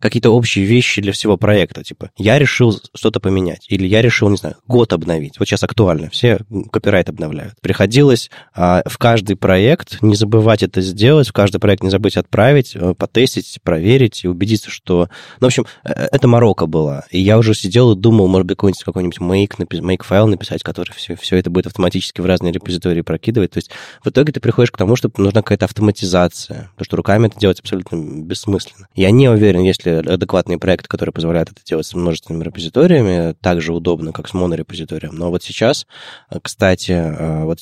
какие-то общие вещи для всего проекта. Типа, я решил что-то поменять, или я решил, не знаю, год обновить. Вот сейчас актуально, все копирайт обновляют. Приходилось а, в каждый проект не забывать это сделать, в каждый проект не забыть отправить, э, потестить, проверить и убедиться, что... Ну, в общем, э, это Марокко было. И я уже сидел и думал, может быть, какой-нибудь какой-нибудь make, напи- make файл написать, который все, все это будет автоматически в разные репозитории прокидывать. То есть в итоге ты приходишь к тому, что нужна какая-то автоматизация, потому что руками это делать абсолютно бессмысленно. Я не уверен, если адекватные проекты, которые позволяют это делать с множественными репозиториями, так же удобно, как с монорепозиторием. Но вот сейчас, э, кстати, э, вот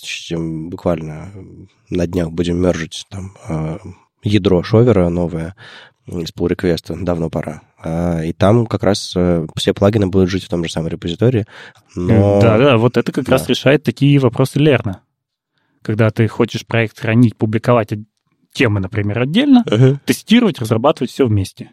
буквально на днях будем мержить там э, ядро шовера новое из pull реквеста давно пора. И там как раз все плагины будут жить в том же самом репозитории. Но... Да, да, вот это как да. раз решает такие вопросы Лерна. Когда ты хочешь проект хранить, публиковать темы, например, отдельно, uh-huh. тестировать, разрабатывать все вместе.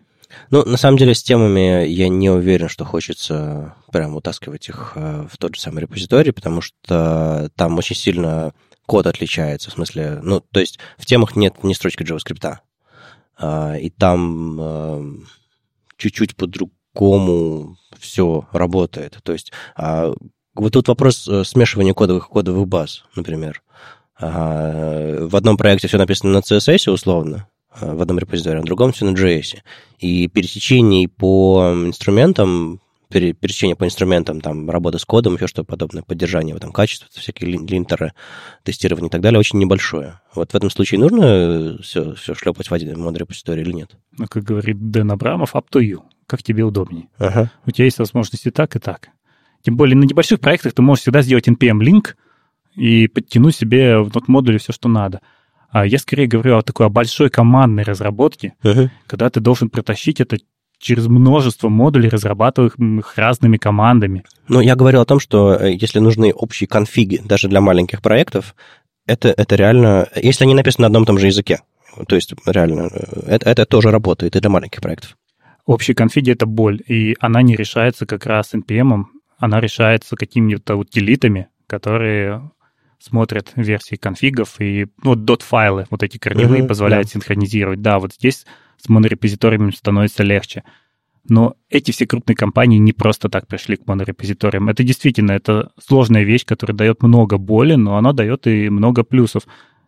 Ну, на самом деле, с темами я не уверен, что хочется прям утаскивать их э, в тот же самый репозиторий, потому что там очень сильно код отличается, в смысле, ну, то есть в темах нет ни строчки JavaScript, а, и там э, чуть-чуть по-другому все работает. То есть а, вот тут вопрос э, смешивания кодовых кодовых баз, например. В одном проекте все написано на CSS условно, в одном репозитории, а в другом все на JS. И пересечений по инструментам, пересечение по инструментам, там, работа с кодом, еще что-то подобное, поддержание там, качества, всякие линтеры, тестирование и так далее, очень небольшое. Вот в этом случае нужно все, все шлепать в один мод репозиторий или нет? Ну, как говорит Дэн Абрамов, up to you. Как тебе удобнее. Ага. У тебя есть возможности так и так. Тем более на небольших проектах ты можешь всегда сделать NPM-линк и подтянуть себе в тот модуле все, что надо. А я скорее говорю о такой о большой командной разработке, uh-huh. когда ты должен протащить это через множество модулей, разрабатываемых разными командами. Ну, я говорил о том, что э, если нужны общие конфиги даже для маленьких проектов, это, это реально, если они написаны на одном и том же языке, то есть реально, э, это, это тоже работает и для маленьких проектов. Общие конфиги — это боль, и она не решается как раз NPM, она решается какими-то утилитами, которые смотрят версии конфигов, и ну, вот dot-файлы, вот эти корневые, uh-huh, позволяют да. синхронизировать. Да, вот здесь с монорепозиториями становится легче. Но эти все крупные компании не просто так пришли к монорепозиториям. Это действительно это сложная вещь, которая дает много боли, но она дает и много плюсов.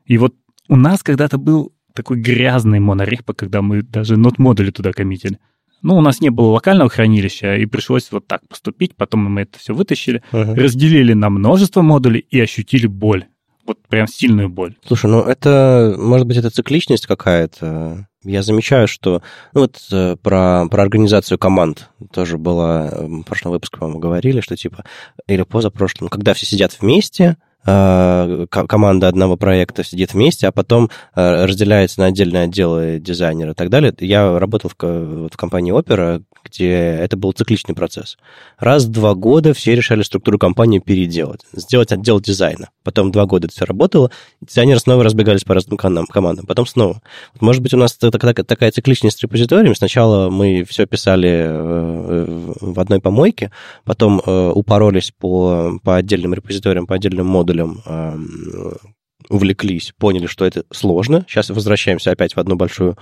И вот у нас когда-то был такой грязный монорепо, когда мы даже нот-модули туда коммитили. Ну, у нас не было локального хранилища, и пришлось вот так поступить. Потом мы это все вытащили, uh-huh. разделили на множество модулей и ощутили боль. Вот прям сильную боль. Слушай, ну это, может быть, это цикличность какая-то. Я замечаю, что ну вот э, про, про организацию команд тоже было в прошлом выпуске, по-моему, говорили, что типа, или позапрошлом, когда все сидят вместе, команда одного проекта сидит вместе, а потом э, разделяется на отдельные отделы дизайнера и так далее. Я работал в, в компании Opera, где это был цикличный процесс. Раз в два года все решали структуру компании переделать, сделать отдел дизайна. Потом два года это все работало, дизайнеры снова разбегались по разным командам, потом снова. Может быть, у нас такая цикличность с репозиторием. Сначала мы все писали э, в одной помойке, потом упоролись по, по отдельным репозиториям, по отдельным модулям, модулем увлеклись, поняли, что это сложно. Сейчас возвращаемся опять в одну большую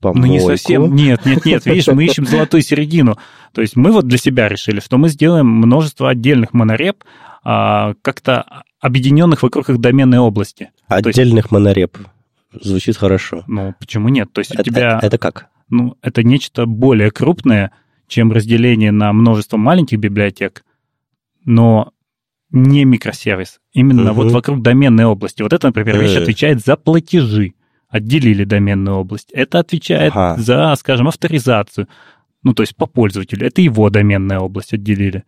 помойку. Ну, не совсем. Нет, нет, нет. Видишь, мы ищем золотую середину. То есть мы вот для себя решили, что мы сделаем множество отдельных монореп, а, как-то объединенных вокруг их доменной области. Отдельных есть... монореп. Звучит хорошо. Ну, почему нет? То есть это, у тебя... Это как? Ну, это нечто более крупное, чем разделение на множество маленьких библиотек, но не микросервис. Именно угу. вот вокруг доменной области. Вот это, например, вещь э. отвечает за платежи. Отделили доменную область. Это отвечает ага. за, скажем, авторизацию. Ну, то есть по пользователю. Это его доменная область отделили.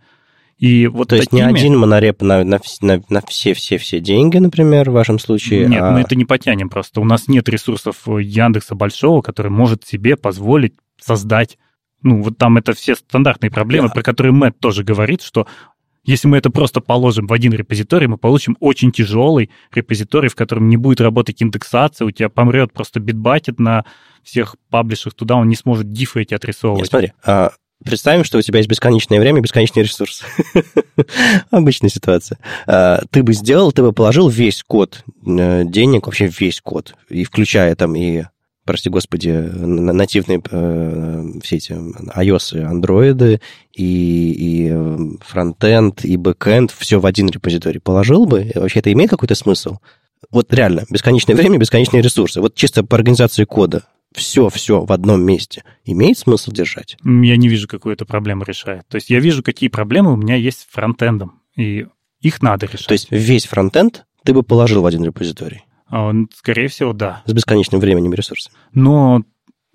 И вот То такими... есть не один монореп на, на, на, на все-все-все деньги, например, в вашем случае? Нет, а... мы это не потянем просто. У нас нет ресурсов Яндекса большого, который может себе позволить создать ну, вот там это все стандартные проблемы, да. про которые Мэтт тоже говорит, что если мы это просто положим в один репозиторий, мы получим очень тяжелый репозиторий, в котором не будет работать индексация, у тебя помрет просто битбакет на всех паблишах туда, он не сможет дифы эти отрисовывать. Нет, смотри, а Представим, что у тебя есть бесконечное время, бесконечный ресурс. <laughs> Обычная ситуация. А, ты бы сделал, ты бы положил весь код э, денег, вообще весь код, и включая там и прости господи, нативные э, все эти iOS, андроиды и, и э, фронтенд, и бэкенд, все в один репозиторий положил бы? Вообще это имеет какой-то смысл? Вот реально, бесконечное время, бесконечные ресурсы. Вот чисто по организации кода все-все в одном месте имеет смысл держать? Я не вижу, какую это проблему решает. То есть я вижу, какие проблемы у меня есть с фронтендом, и их надо решать. То есть весь фронтенд ты бы положил в один репозиторий? А скорее всего, да. С бесконечным временем и ресурсами. Но,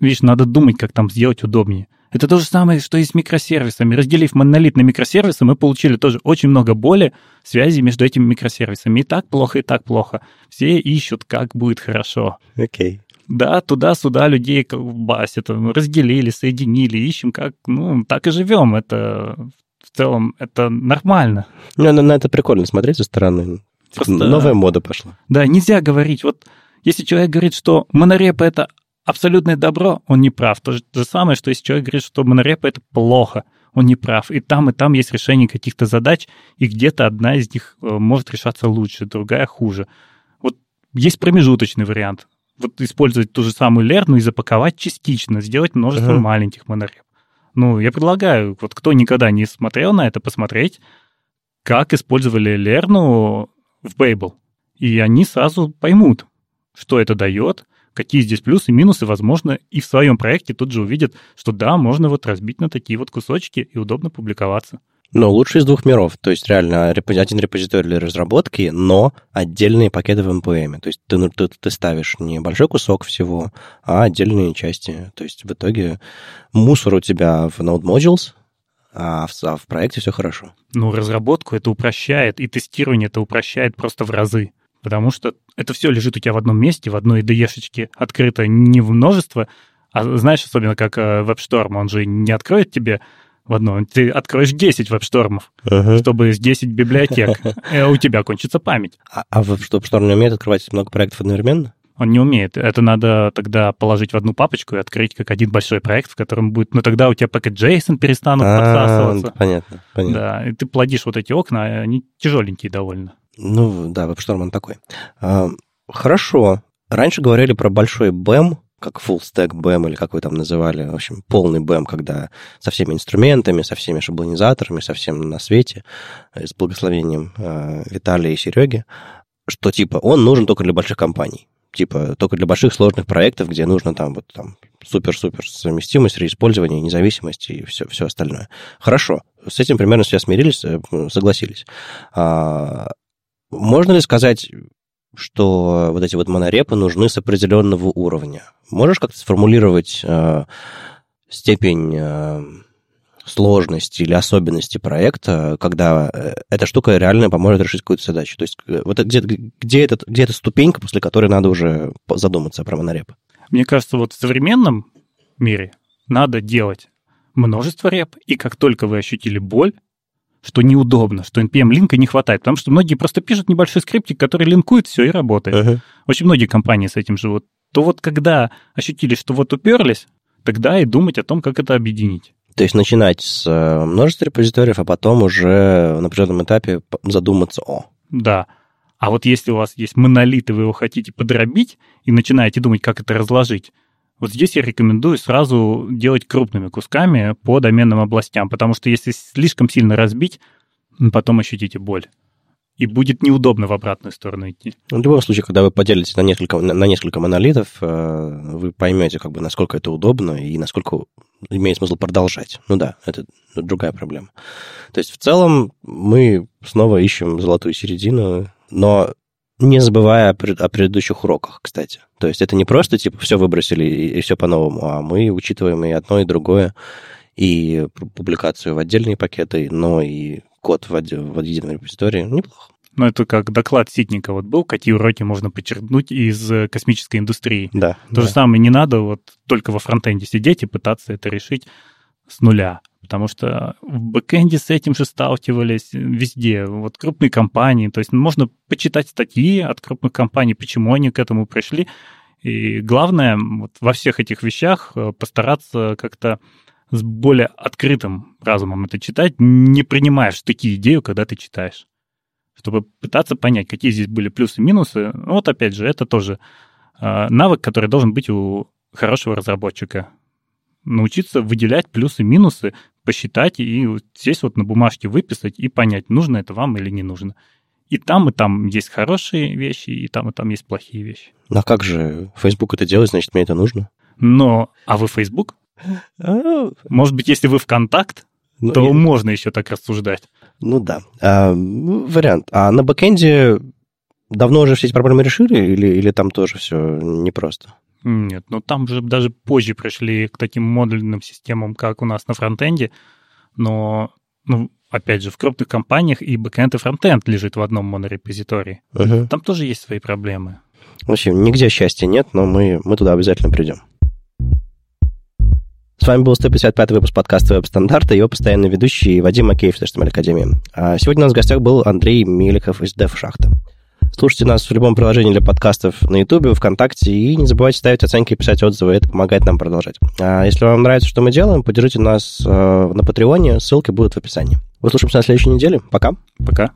видишь, надо думать, как там сделать удобнее. Это то же самое, что и с микросервисами. Разделив монолит на микросервисы, мы получили тоже очень много боли, связи между этими микросервисами. И так плохо, и так плохо. Все ищут, как будет хорошо. Окей. Okay. Да, туда-сюда людей басят, разделили, соединили, ищем, как, ну, так и живем. Это в целом, это нормально. Ну, на, на это прикольно смотреть со стороны. Просто... Новая мода пошла. Да, нельзя говорить. Вот если человек говорит, что монорепа — это абсолютное добро, он не прав. То же, то же самое, что если человек говорит, что монорепа — это плохо, он не прав. И там, и там есть решение каких-то задач, и где-то одна из них э, может решаться лучше, другая хуже. Вот есть промежуточный вариант. Вот использовать ту же самую лерну и запаковать частично, сделать множество uh-huh. маленьких монореп. Ну, я предлагаю, вот кто никогда не смотрел на это, посмотреть, как использовали Лерну в Babel. И они сразу поймут, что это дает, какие здесь плюсы минусы, возможно, и в своем проекте тут же увидят, что да, можно вот разбить на такие вот кусочки и удобно публиковаться. Но лучше из двух миров. То есть реально один репозиторий для разработки, но отдельные пакеты в NPM. То есть ты, ну, ты, ты ставишь не большой кусок всего, а отдельные части. То есть в итоге мусор у тебя в Node Modules, а в, а в проекте все хорошо. Ну, разработку это упрощает, и тестирование это упрощает просто в разы. Потому что это все лежит у тебя в одном месте, в одной IDE-шечке открыто не в множество, а знаешь, особенно как э, WebStorm, он же не откроет тебе в одно, ты откроешь 10 веб-штормов, uh-huh. чтобы с 10 библиотек, и <laughs> у тебя кончится память. А, а WebStorm не умеет открывать много проектов одновременно? Он не умеет. Это надо тогда положить в одну папочку и открыть как один большой проект, в котором будет... Ну, тогда у тебя packet JSON перестанут а, подсасываться. Понятно, понятно. Да, и ты плодишь вот эти окна, они тяжеленькие довольно. Ну, да, WebStorm он такой. А, хорошо. Раньше говорили про большой BEM, как full stack BEM или как вы там называли, в общем, полный BEM, когда со всеми инструментами, со всеми шаблонизаторами, со всем на свете, с благословением э, Виталия и Сереги, что типа он нужен только для больших компаний типа только для больших сложных проектов, где нужно там вот там супер-супер совместимость, реиспользование, независимость и все, все остальное. Хорошо, с этим примерно все смирились, э, согласились. А, можно ли сказать, что вот эти вот монорепы нужны с определенного уровня? Можешь как-то сформулировать э, степень э, сложности или особенности проекта, когда э, эта штука реально поможет решить какую-то задачу? То есть э, вот где, где, этот, где эта ступенька, после которой надо уже задуматься про монорепы? Мне кажется, вот в современном мире надо делать множество реп, и как только вы ощутили боль, что неудобно, что NPM-линка не хватает, потому что многие просто пишут небольшой скриптик, который линкует все и работает. Uh-huh. Очень многие компании с этим живут. То вот когда ощутили, что вот уперлись, тогда и думать о том, как это объединить. То есть начинать с э, множества репозиториев, а потом уже на определенном этапе задуматься о. Да. А вот если у вас есть монолит, и вы его хотите подробить, и начинаете думать, как это разложить, вот здесь я рекомендую сразу делать крупными кусками по доменным областям, потому что если слишком сильно разбить, потом ощутите боль. И будет неудобно в обратную сторону идти. В любом случае, когда вы поделитесь на несколько, на несколько монолитов, э, вы поймете, как бы, насколько это удобно и насколько имеет смысл продолжать. Ну да, это другая проблема. То есть в целом мы снова ищем золотую середину, но не забывая о, пред, о предыдущих уроках, кстати. То есть это не просто, типа, все выбросили и, и все по-новому, а мы учитываем и одно, и другое, и публикацию в отдельные пакеты, но и код в, в едином репозитории. Неплохо. Ну, это как доклад Ситника вот был, какие уроки можно подчеркнуть из э, космической индустрии. Да. То да. же самое, не надо вот только во фронтенде сидеть и пытаться это решить с нуля потому что в бэкэнде с этим же сталкивались везде. Вот крупные компании, то есть можно почитать статьи от крупных компаний, почему они к этому пришли. И главное вот во всех этих вещах э, постараться как-то с более открытым разумом это читать, не принимая в такие идею, когда ты читаешь. Чтобы пытаться понять, какие здесь были плюсы и минусы. Вот опять же, это тоже э, навык, который должен быть у хорошего разработчика научиться выделять плюсы минусы, посчитать и вот здесь вот на бумажке выписать и понять, нужно это вам или не нужно. И там, и там есть хорошие вещи, и там, и там есть плохие вещи. Ну, а как же Facebook это делает, значит, мне это нужно? Но, а вы Facebook? А, <laughs> Может быть, если вы ВКонтакт, ну, то я... можно еще так рассуждать. Ну да. А, вариант. А на бэкэнде давно уже все эти проблемы решили, или, или там тоже все непросто? Нет, ну там же даже позже пришли к таким модульным системам, как у нас на фронтенде, но, ну, опять же, в крупных компаниях и бэкэнд, и фронтенд лежит в одном монорепозитории. Угу. Там тоже есть свои проблемы. В общем, нигде счастья нет, но мы, мы туда обязательно придем. С вами был 155 выпуск подкаста «Веб-стандарты» и его постоянный ведущий Вадим Макеев с HTML Академии. А сегодня у нас в гостях был Андрей Меликов из DevShachta. Слушайте нас в любом приложении для подкастов на YouTube, ВКонтакте, и не забывайте ставить оценки и писать отзывы, это помогает нам продолжать. А если вам нравится, что мы делаем, поддержите нас э, на Patreon е, ссылки будут в описании. Услышимся на следующей неделе. Пока. Пока.